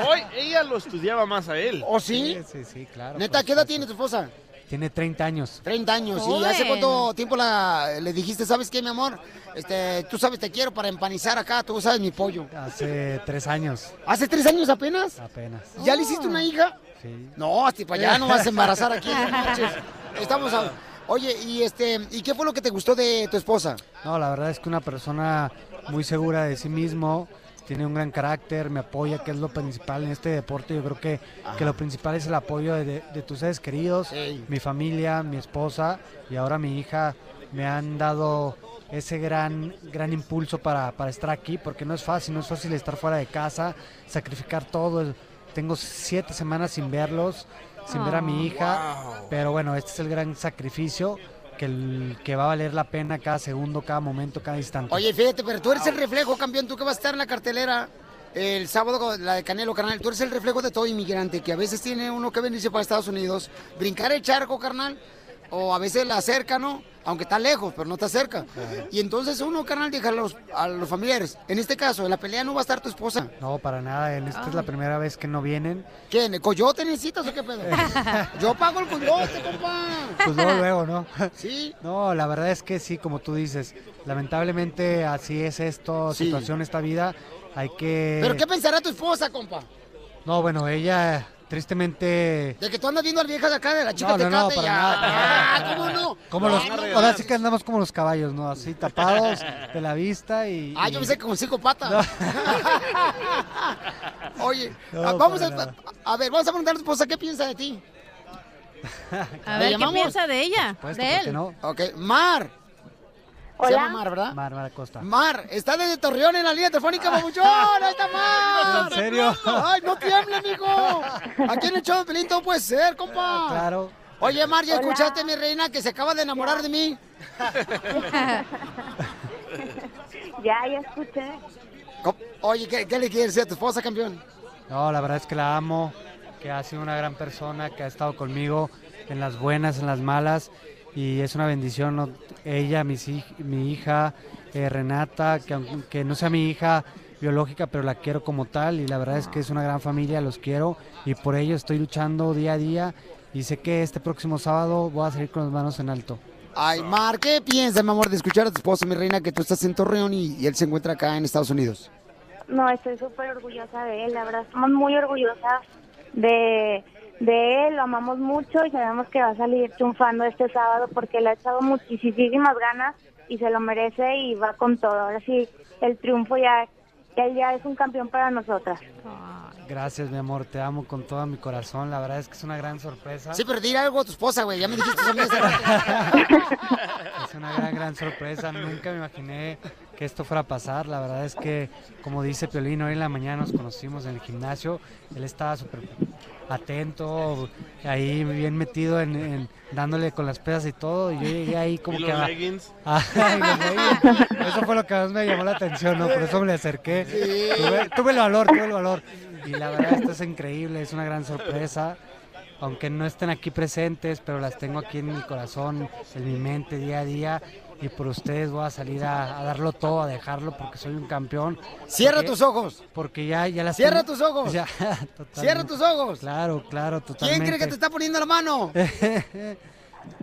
Speaker 2: Hoy ella lo estudiaba más a él.
Speaker 1: ¿O sí?
Speaker 19: Sí, sí, claro.
Speaker 1: Neta, ¿qué edad tiene tu esposa?
Speaker 19: Tiene 30 años.
Speaker 1: 30 años. ¿Y hace cuánto tiempo la, le dijiste, sabes qué, mi amor? Este, tú sabes, te quiero para empanizar acá, tú sabes mi pollo.
Speaker 19: Hace tres años
Speaker 1: ¿Hace tres años apenas?
Speaker 19: apenas.
Speaker 1: ¿Ya le hiciste una hija?
Speaker 19: Sí.
Speaker 1: No, hasta para allá no vas a embarazar aquí. Estamos a... Oye, y este, ¿y qué fue lo que te gustó de tu esposa?
Speaker 19: No, la verdad es que una persona muy segura de sí mismo, tiene un gran carácter, me apoya, que es lo principal en este deporte. Yo creo que, que lo principal es el apoyo de, de- de tus seres queridos, mi familia, mi esposa y ahora mi hija me han dado ese gran, gran impulso para, para estar aquí, porque no es fácil, no es fácil estar fuera de casa, sacrificar todo. Tengo siete semanas sin verlos, sin ver a mi hija, pero bueno, este es el gran sacrificio que, el- que va a valer la pena cada segundo, cada momento, cada instante.
Speaker 1: Oye, fíjate, pero tú eres el reflejo, campeón, tú que vas a estar en la cartelera el sábado, la de Canelo, carnal. Tú eres el reflejo de todo inmigrante, que a veces tiene uno que venirse para Estados Unidos, brincar el charco, carnal, o a veces la cerca, ¿no? Aunque está lejos, pero no está cerca. Y entonces uno, carnal, deja a los, a los familiares. En este caso, en la pelea no va a estar tu esposa.
Speaker 19: No, para nada, en esta es la primera vez que no vienen.
Speaker 1: ¿Qué? ¿Coyote necesitas o qué pedo? Yo pago el coyote, compa.
Speaker 19: Pues luego, luego, ¿no?
Speaker 1: Sí.
Speaker 19: No, la verdad es que sí, como tú dices, lamentablemente así es esto,
Speaker 1: Sí.
Speaker 19: situación, esta vida, hay que...
Speaker 1: ¿Pero qué pensará tu esposa, compa?
Speaker 19: No, bueno, ella tristemente...
Speaker 1: De que tú andas viendo a las viejas de acá, de la chica
Speaker 19: No, no, no,
Speaker 1: Tecate,
Speaker 19: para
Speaker 1: ya.
Speaker 19: nada.
Speaker 1: Ah, ¿cómo no?
Speaker 19: Como los, ahora sí que andamos como los caballos, ¿no? Así tapados de la vista y...
Speaker 1: Ah,
Speaker 19: y-
Speaker 1: yo pensé que con psicópata. Oye,
Speaker 19: No,
Speaker 1: ah, vamos a,
Speaker 19: nada.
Speaker 1: a ver, vamos a preguntarle a tu esposa qué piensa de ti.
Speaker 4: A
Speaker 1: ¿Le
Speaker 4: ver, ¿qué piensa de ella?
Speaker 19: Supuesto,
Speaker 4: de
Speaker 19: ¿por
Speaker 4: él.
Speaker 19: no?
Speaker 1: Ok, Mar. Se
Speaker 4: Hola.
Speaker 1: llama Mar, ¿verdad?
Speaker 19: Mar, Mar Acosta.
Speaker 1: Mar, está desde Torreón en la línea telefónica, babuchón. ¡Ahí está Mar!
Speaker 19: ¿En serio?
Speaker 1: ¡Ay, no tiemble, amigo! Aquí en el show de Pelín todo puede ser, compa.
Speaker 19: Claro.
Speaker 1: Oye, Mar, ¿ya
Speaker 7: Hola.
Speaker 1: escuchaste, mi reina, que se acaba de enamorar de mí?
Speaker 7: Ya, ya escuché.
Speaker 1: Oye, ¿qué, qué le quieres decir a tu esposa, campeón?
Speaker 19: No, la verdad es que la amo, que ha sido una gran persona, que ha estado conmigo en las buenas, en las malas, y es una bendición. ¿no? Ella, mis hij- mi hija, eh, Renata, que aunque no sea mi hija biológica, pero la quiero como tal, y la verdad es que es una gran familia, los quiero, y por ello estoy luchando día a día, y sé que este próximo sábado voy a salir con las manos en alto.
Speaker 1: Ay, Mar, ¿qué piensas, mi amor, de escuchar a tu esposo, mi reina, que tú estás en Torreón y, y él se encuentra acá en Estados Unidos?
Speaker 7: No, estoy súper orgullosa de él, la verdad. Estamos muy orgullosas de, de él, lo amamos mucho y sabemos que va a salir triunfando este sábado porque le ha echado muchísimas ganas y se lo merece y va con todo. Ahora sí, el triunfo ya, ya, ya es un campeón para nosotras.
Speaker 19: Gracias, mi amor, te amo con todo mi corazón, la verdad es que es una gran sorpresa.
Speaker 1: Sí, pero dile algo a tu esposa, güey. Ya me dijiste.
Speaker 19: Es una gran, gran sorpresa. Nunca me imaginé que esto fuera a pasar. La verdad es que, como dice Piolín, hoy en la mañana nos conocimos en el gimnasio. Él estaba súper atento, ahí bien metido en, en- dándole con las pesas y todo. Y yo llegué ahí como
Speaker 2: ¿Y
Speaker 19: que...
Speaker 2: los
Speaker 19: a-
Speaker 2: leggings?
Speaker 19: Ah, los leggings. Eso fue lo que más me llamó la atención, ¿no? Por eso me le acerqué. Tuve, tuve el valor, tuve el valor. Y la verdad, esto es increíble, es una gran sorpresa. Aunque no estén aquí presentes, pero las tengo aquí en mi corazón, en mi mente día a día. Y por ustedes voy a salir a, a darlo todo, a dejarlo, porque soy un campeón.
Speaker 1: Cierra
Speaker 19: Porque-
Speaker 1: tus ojos.
Speaker 19: Porque ya, ya las
Speaker 1: Cierra tus ojos.
Speaker 19: Ya.
Speaker 1: Cierra tus ojos.
Speaker 19: Claro, claro, totalmente.
Speaker 1: ¿Quién cree que te está poniendo la mano?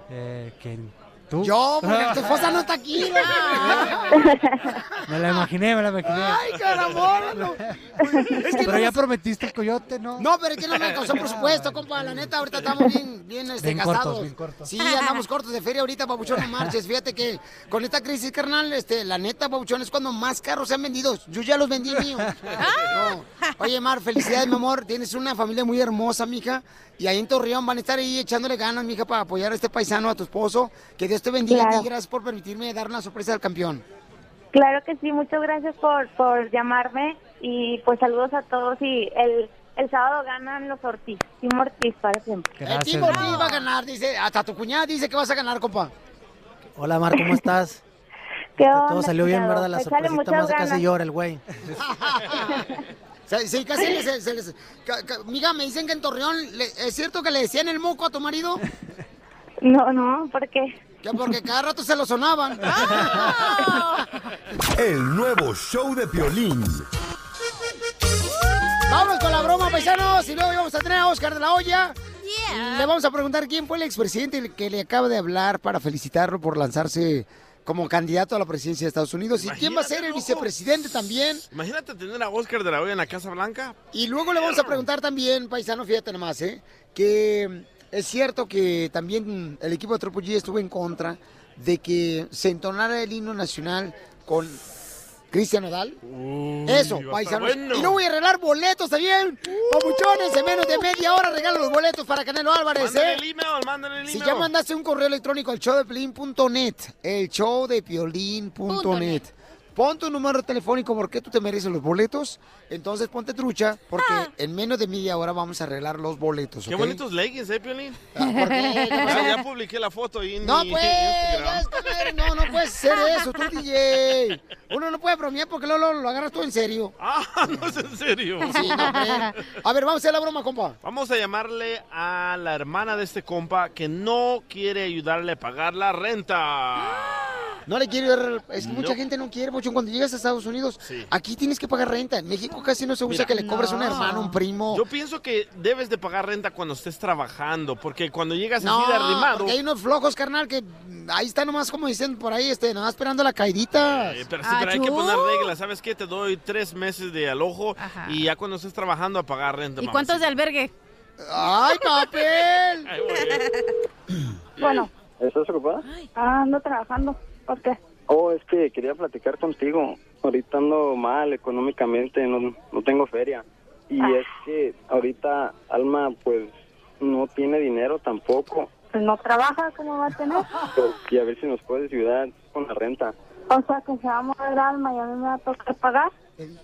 Speaker 19: Eh, ¿quién? ¿Tú?
Speaker 1: Yo, porque tu esposa no está aquí.
Speaker 19: Me la imaginé, me la imaginé.
Speaker 1: Ay, caramba. no. Es que
Speaker 19: Pero
Speaker 1: no
Speaker 19: ya
Speaker 1: nos-
Speaker 19: prometiste el coyote, ¿no?
Speaker 1: No, pero es que no me alcanzó por supuesto, compa. La neta, ahorita estamos bien, bien, este,
Speaker 19: Bien cortos,
Speaker 1: gastados.
Speaker 19: bien cortos.
Speaker 1: Sí, andamos cortos de feria ahorita, Pabuchón, no marches. Fíjate que con esta crisis, carnal, este, la neta, Pabuchón, es cuando más carros se han vendido. Yo ya los vendí míos. No. Oye, Mar, felicidades, mi amor. Tienes una familia muy hermosa, mija. Y ahí en Torreón van a estar ahí echándole ganas, mija, para apoyar a este paisano, a tu esposo. Que Dios te bendiga
Speaker 7: Claro.
Speaker 1: y gracias por permitirme dar una sorpresa al campeón.
Speaker 7: Claro que sí, muchas gracias por, por llamarme y pues saludos a todos y el, el sábado ganan los Ortiz, Tim Ortiz para siempre.
Speaker 1: El Tim Ortiz va a ganar, dice. Hasta tu cuñada dice que vas a ganar, compa.
Speaker 20: Hola, Mar, ¿cómo estás?
Speaker 7: ¿Qué
Speaker 20: Todo
Speaker 7: onda,
Speaker 20: salió bien? ¿verdad? La
Speaker 7: Échale
Speaker 20: sorpresita más casi
Speaker 7: ganas.
Speaker 20: llora el güey.
Speaker 1: Sí, sí, casi les, se- se les- Miga, me dicen que en Torreón, ¿es cierto que le decían el moco a tu marido?
Speaker 7: No, no, ¿por qué?
Speaker 1: Que porque cada rato se lo sonaban.
Speaker 10: El nuevo show de Piolín.
Speaker 1: Vamos con la broma, paisanos, y luego vamos a tener a Oscar de la Hoya. Le vamos a preguntar quién fue el expresidente que le acaba de hablar para felicitarlo por lanzarse como candidato a la presidencia de Estados Unidos. ¿Y quién va a ser el vicepresidente también?
Speaker 2: Imagínate tener a Oscar de la Hoya en la Casa Blanca.
Speaker 1: Y luego le vamos a preguntar también, paisano, fíjate nomás, ¿eh? que es cierto que también el equipo de Triple G estuvo en contra de que se entonara el himno nacional con Cristian Nodal. Eso, paisanos.
Speaker 2: bueno.
Speaker 1: Y no voy a arreglar boletos también. Papuchones, en menos de media hora regalo los boletos para Canelo Álvarez,
Speaker 2: Mándale
Speaker 1: ¿eh?
Speaker 2: el email, mándale el
Speaker 1: Si ya mandaste un correo electrónico al showdepiolín.net, el showdepiolín.net. Pon tu número telefónico porque tú te mereces los boletos. Entonces ponte trucha porque en menos de media hora vamos a arreglar los boletos.
Speaker 2: Qué bonitos leggings, ¿eh, Piolín?
Speaker 1: ¿por qué? ¿Qué pasó?
Speaker 2: Ya, publiqué la foto ahí en
Speaker 1: No,
Speaker 2: mi
Speaker 1: pues,
Speaker 2: Instagram.
Speaker 1: no no, no puedes hacer eso, tú, DJ. Uno no puede bromear porque luego lo, lo agarras tú en serio.
Speaker 2: Ah, no es en serio.
Speaker 1: Sí, no, hombre. A ver, vamos a hacer la broma, compa.
Speaker 2: Vamos a llamarle a la hermana de este compa que no quiere ayudarle a pagar la renta.
Speaker 1: No le quiero dar. Es que mucha gente no quiere, Cuando llegas a Estados Unidos, aquí tienes que pagar renta. En México casi no se usa
Speaker 2: Mira,
Speaker 1: que le cobres a un hermano, un primo.
Speaker 2: Yo pienso que debes de pagar renta cuando estés trabajando, porque cuando llegas
Speaker 1: No,
Speaker 2: así de arrimado...
Speaker 1: porque hay unos flojos, carnal, que ahí está nomás como dicen por ahí, este, nomás esperando la caidita.
Speaker 2: Eh, pero sí, pero hay que poner reglas, ¿sabes qué? Te doy tres meses de alojo y ya cuando estés trabajando a pagar renta.
Speaker 4: ¿Y cuántos de albergue?
Speaker 1: ¡Ay, papel!
Speaker 7: Bueno,
Speaker 21: ¿Estás ocupada?
Speaker 7: ah, ando trabajando. ¿Por qué?
Speaker 21: Oh, es que quería platicar contigo. Ahorita ando mal económicamente, no, no tengo feria. Y
Speaker 7: Ah.
Speaker 21: es que ahorita Alma, pues, no tiene dinero tampoco.
Speaker 7: Pues no trabaja, ¿cómo va a tener?
Speaker 21: Pues, y a ver si nos puedes ayudar con la renta.
Speaker 7: O sea, que se va a mover alma y a mí me va a tocar pagar.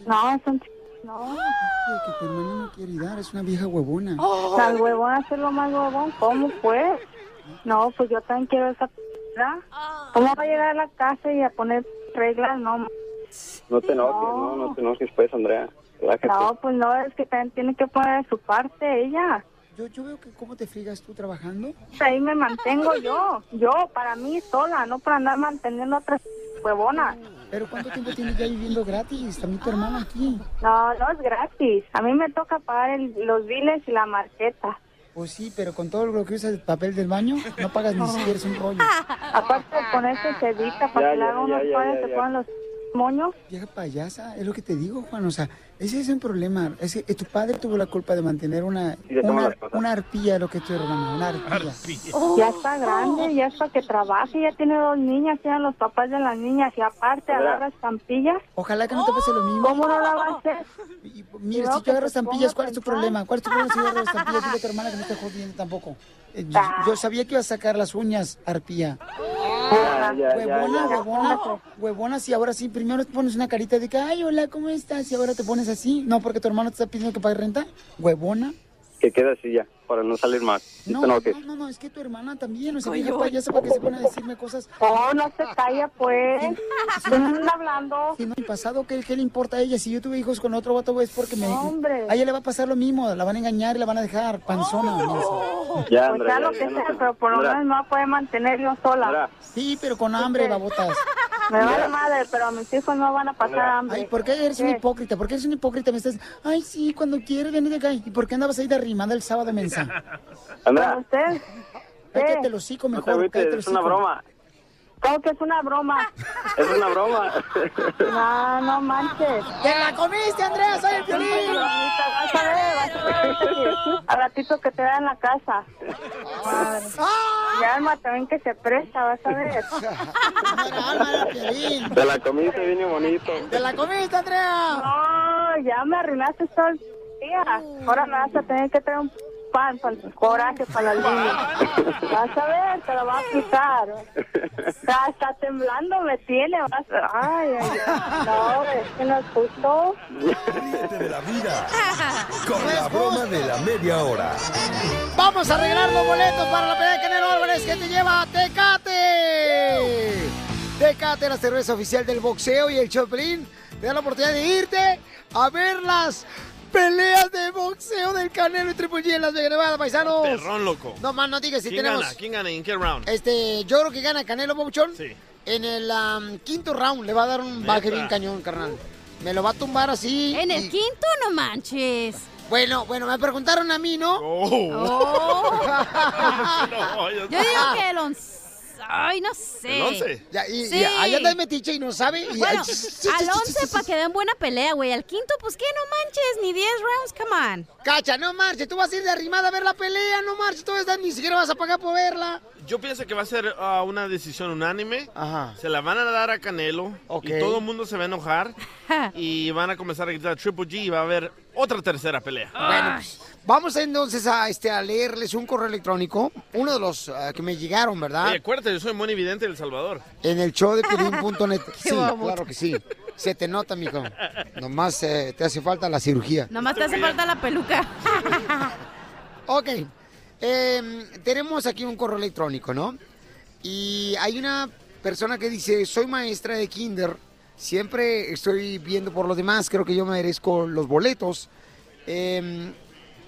Speaker 7: No, son ch... No.
Speaker 1: que tu hermano no quiere dar, es una vieja huevona.
Speaker 7: Al huevón hacerlo más huevón, ¿cómo pues? No, pues yo también quiero esa p***. ¿Cómo va a llegar a la casa y a poner reglas? No,
Speaker 21: No te enojes, no, no te enojes, pues, Andrea. Relájate.
Speaker 7: no, pues no, es que también tiene que poner de su parte ella.
Speaker 1: Yo, yo veo que cómo te friegas tú trabajando.
Speaker 7: Ahí me mantengo yo, yo, para mí sola, no para andar manteniendo a otras huevonas.
Speaker 1: Pero ¿cuánto tiempo tienes ya viviendo gratis? También tu hermano aquí.
Speaker 7: No, no es gratis. A mí me toca pagar el- los biles y la marqueta.
Speaker 1: Pues sí, pero con todo lo que usas el papel del baño, no pagas ni siquiera es un rollo.
Speaker 7: Aparte de ponerse cedita para que le
Speaker 1: ya,
Speaker 7: hagan unos panes,
Speaker 1: ya.
Speaker 7: ponen los moños.
Speaker 1: Vieja payasa, es lo que te digo, Juan. O sea, ese es un problema. Es que, eh, tu padre tuvo la culpa de mantener una,
Speaker 21: Sí,
Speaker 1: una, arpía, lo que es tu hermano, una arpía.
Speaker 7: Ya está grande, ya es para que trabaje, ya tiene dos niñas, sean los papás de las niñas y aparte
Speaker 1: Mira.
Speaker 7: agarra estampillas.
Speaker 1: Ojalá que no te pase lo mismo.
Speaker 7: ¿Cómo no la va a hacer?
Speaker 1: Mira,
Speaker 7: No,
Speaker 1: si yo agarro
Speaker 7: se
Speaker 1: estampillas, ¿cuál es tu problema? ¿Cuál es tu problema si yo agarro estampillas? Dile a tu hermana que no te jodiendo tampoco. Eh, yo, yo sabía que ibas a sacar las uñas, arpía.
Speaker 21: Ya, ya, ya,
Speaker 1: huevona,
Speaker 21: ya.
Speaker 1: huevona, huevona, si ahora sí, primero te pones una carita de que, ay, hola, ¿cómo estás? Y ahora te pones así. No, porque tu hermano te está pidiendo que pague renta. Huevona.
Speaker 21: Que quede así ya, para no salir más. No,
Speaker 1: No, no, no, no, es que tu hermana también, o sea, vieja
Speaker 7: Coño.
Speaker 1: payasa, ¿para qué se pone a decirme cosas?
Speaker 7: Oh, no se calla, pues. ¿De qué hablando?
Speaker 1: Si no, el pasado, ¿qué, ¿qué le importa a ella? Si yo tuve hijos con otro vato, es porque me...
Speaker 7: Hombre.
Speaker 1: A ella le va a pasar lo mismo, la van a engañar y la van a dejar panzona. mensa.
Speaker 21: Ya,
Speaker 7: Pues
Speaker 21: Andrea,
Speaker 7: sea
Speaker 21: ya,
Speaker 7: lo
Speaker 21: ya
Speaker 7: que
Speaker 21: no
Speaker 7: sea,
Speaker 21: te-
Speaker 7: pero por lo menos me va a poder mantener yo sola.
Speaker 1: Sí, pero con hambre, babotas.
Speaker 7: Me vale madre, pero mis hijos no van a pasar hambre.
Speaker 1: Ay, ¿por qué eres un
Speaker 7: ¿Qué?
Speaker 1: hipócrita? ¿Por qué eres un hipócrita? Me estás... Ay, sí, cuando quieres, ven de acá. ¿Y por qué andabas ahí de arrimada el sábado, mensa?
Speaker 21: Andrea,
Speaker 7: ¿Usted?
Speaker 1: Cállate el hocico
Speaker 21: no te
Speaker 1: mejor,
Speaker 21: agüites,
Speaker 1: el
Speaker 21: es una broma.
Speaker 7: ¿Cómo que es una broma?
Speaker 21: Es una broma.
Speaker 7: No, no manches.
Speaker 1: ¡Te la comiste, Andrea! ¡Soy el violín!
Speaker 7: Vas a ver, vas a ver al ratito que te da en la casa. Madre. Y alma también que se presta, vas a ver.
Speaker 21: Te la comiste bien y bonito.
Speaker 1: ¡Te la comiste, Andrea!
Speaker 7: No, ya me arruinaste todo el día. Ahora me vas a tener que traer un pan para el coraje para las niñas. Vas a ver, te lo va a aplicar. Está, está temblando, me tiene. Vas a... Ay, ay, ay. No, es que no es justo.
Speaker 10: Ríete de la vida con la broma de la media hora.
Speaker 1: Vamos a arreglar los boletos para la pelea de Canelo Álvarez que te lleva a Tecate. Tecate, la cerveza oficial del boxeo y el Choplin. Te da la oportunidad de irte a ver las peleas de boxeo del Canelo y Triple G en Las Vegas, Nevada, paisanos.
Speaker 2: Perrón, loco.
Speaker 1: No más, no digas si
Speaker 2: ¿Quién
Speaker 1: tenemos.
Speaker 2: gana? ¿Quién gana? ¿En qué round?
Speaker 1: Este, yo creo que gana Canelo Pabuchón.
Speaker 2: Sí.
Speaker 1: En el am, quinto round le va a dar un baje bien cañón, carnal. Me lo va a tumbar así.
Speaker 4: En el quinto, no manches.
Speaker 1: Bueno, bueno, me preguntaron a mí, ¿no?
Speaker 4: Oh.
Speaker 2: No,
Speaker 4: Yo digo que el once. Ay, no sé.
Speaker 1: ¿El once? Ya, y- y
Speaker 4: Sí.
Speaker 1: ahí anda de metiche y no sabe. Y,
Speaker 4: Bueno, al
Speaker 1: ch-
Speaker 4: 11 para que den buena pelea, güey. Al quinto, pues que no manches, ni 10 rounds, come on.
Speaker 1: Cacha, no marches, tú vas a ir de arrimada a ver la pelea, no marches, tú vas a- ni siquiera vas a pagar por verla.
Speaker 2: Yo pienso que va a ser ah, una decisión unánime.
Speaker 1: Ajá.
Speaker 2: Se la van a dar a Canelo.
Speaker 1: Ok.
Speaker 2: Y todo el mundo se va a enojar. y van a comenzar a gritar Triple G y va a haber otra tercera pelea.
Speaker 1: Bueno, pues, vamos entonces a, este, a leerles un correo electrónico, uno de los ah, que me llegaron, ¿verdad?
Speaker 2: Oye, acuérdate, yo soy muy evidente del Salvador.
Speaker 1: En el show de Piolín.net.
Speaker 4: Qué
Speaker 1: Sí, claro que sí. Se te nota, mijo. Nomás eh, te hace falta la cirugía.
Speaker 4: Nomás te hace falta la peluca.
Speaker 1: Ok. em, tenemos aquí un correo electrónico, ¿no? Y hay una persona que dice, soy maestra de kinder, siempre estoy viendo por los demás, creo que yo merezco los boletos. Em,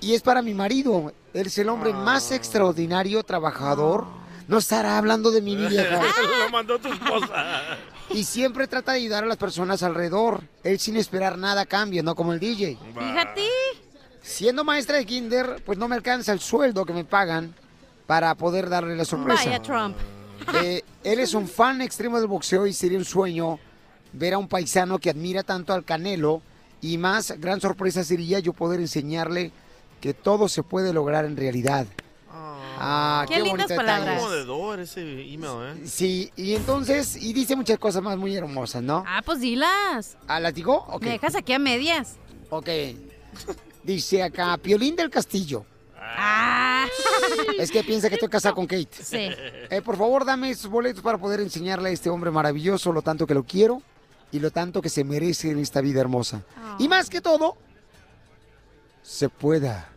Speaker 1: y es para mi marido, él es el hombre más extraordinario, trabajador. No estará hablando de mi vieja.
Speaker 2: Lo mandó tu esposa.
Speaker 1: Y siempre trata de ayudar a las personas alrededor. Él sin esperar nada a cambio, no como el DJ.
Speaker 4: Fíjate.
Speaker 1: Siendo maestra de kinder, pues no me alcanza el sueldo que me pagan para poder darle la sorpresa.
Speaker 4: Vaya Trump.
Speaker 1: Eh, él es un fan extremo del boxeo y sería un sueño ver a un paisano que admira tanto al Canelo y más gran sorpresa sería yo poder enseñarle que todo se puede lograr en realidad. Ah,
Speaker 4: Qué lindas
Speaker 1: bonito
Speaker 4: palabras.
Speaker 2: Conmovedor ese email, ¿eh?
Speaker 1: Sí, y entonces, y dice muchas cosas más muy hermosas, ¿no?
Speaker 4: Ah, pues dilas.
Speaker 1: ¿Ah, las digo? Ok.
Speaker 4: Me dejas aquí a medias.
Speaker 1: Ok. Dice acá, Piolín del Castillo.
Speaker 4: Ah.
Speaker 1: Es que piensa que estoy casada con Kate.
Speaker 4: Sí.
Speaker 1: Eh, por favor, dame esos boletos para poder enseñarle a este hombre maravilloso lo tanto que lo quiero y lo tanto que se merece en esta vida hermosa. Y más que todo, se pueda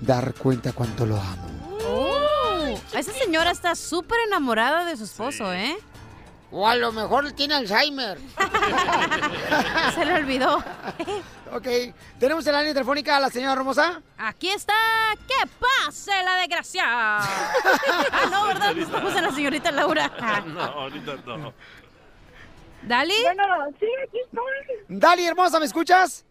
Speaker 1: dar cuenta cuánto lo amo.
Speaker 4: Oh, esa señora está súper enamorada de su esposo, ¿eh?
Speaker 1: O a lo mejor tiene Alzheimer.
Speaker 4: Se le olvidó.
Speaker 1: ok, tenemos en la línea telefónica a la señora hermosa.
Speaker 4: Aquí está. ¡Que pase la desgracia! ah, no, ¿verdad? No estamos en la señorita Laura.
Speaker 2: No, ahorita no.
Speaker 4: ¿Dali?
Speaker 8: Bueno, sí, aquí estoy.
Speaker 1: Dali, hermosa, ¿me escuchas?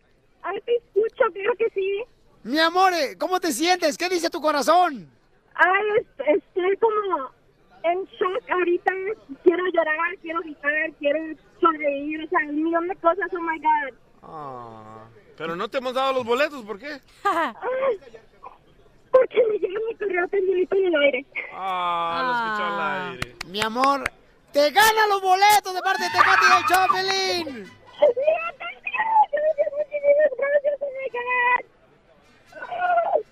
Speaker 8: Ay, te escucho, claro que sí.
Speaker 1: Mi amor, eh, ¿cómo te sientes? ¿Qué dice tu corazón?
Speaker 8: Ay, es- estoy como en shock ahorita. Quiero llorar, quiero gritar, quiero sonreír. O sea, un millón de cosas. Oh my God.
Speaker 2: Ah, pero no te hemos dado los boletos, ¿por qué?
Speaker 8: Ay, porque me llega mi correo pendidito en el aire.
Speaker 2: Ah, lo escuchó al aire.
Speaker 1: Mi amor, te gana los boletos de parte de Tecate del Chopelín.
Speaker 8: Oh.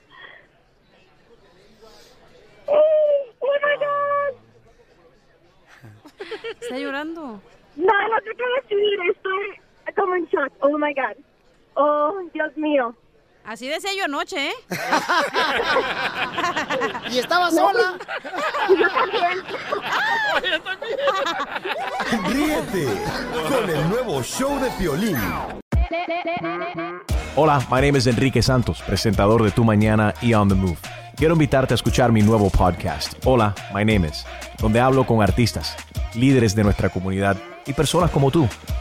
Speaker 8: Oh, oh my God.
Speaker 4: Está llorando.
Speaker 8: No, no te puedo decir, estoy como en shock. Oh my God. Oh, Dios mío.
Speaker 4: Así decía yo anoche, ¿eh?
Speaker 1: y estaba sola.
Speaker 8: Yo también.
Speaker 10: Ríete con el nuevo show de Piolín.
Speaker 22: Hola, my name is Enrique Santos, presentador de Tu Mañana y On the Move. Quiero invitarte a escuchar mi nuevo podcast, Hola, my name is, donde hablo con artistas, líderes de nuestra comunidad y personas como tú.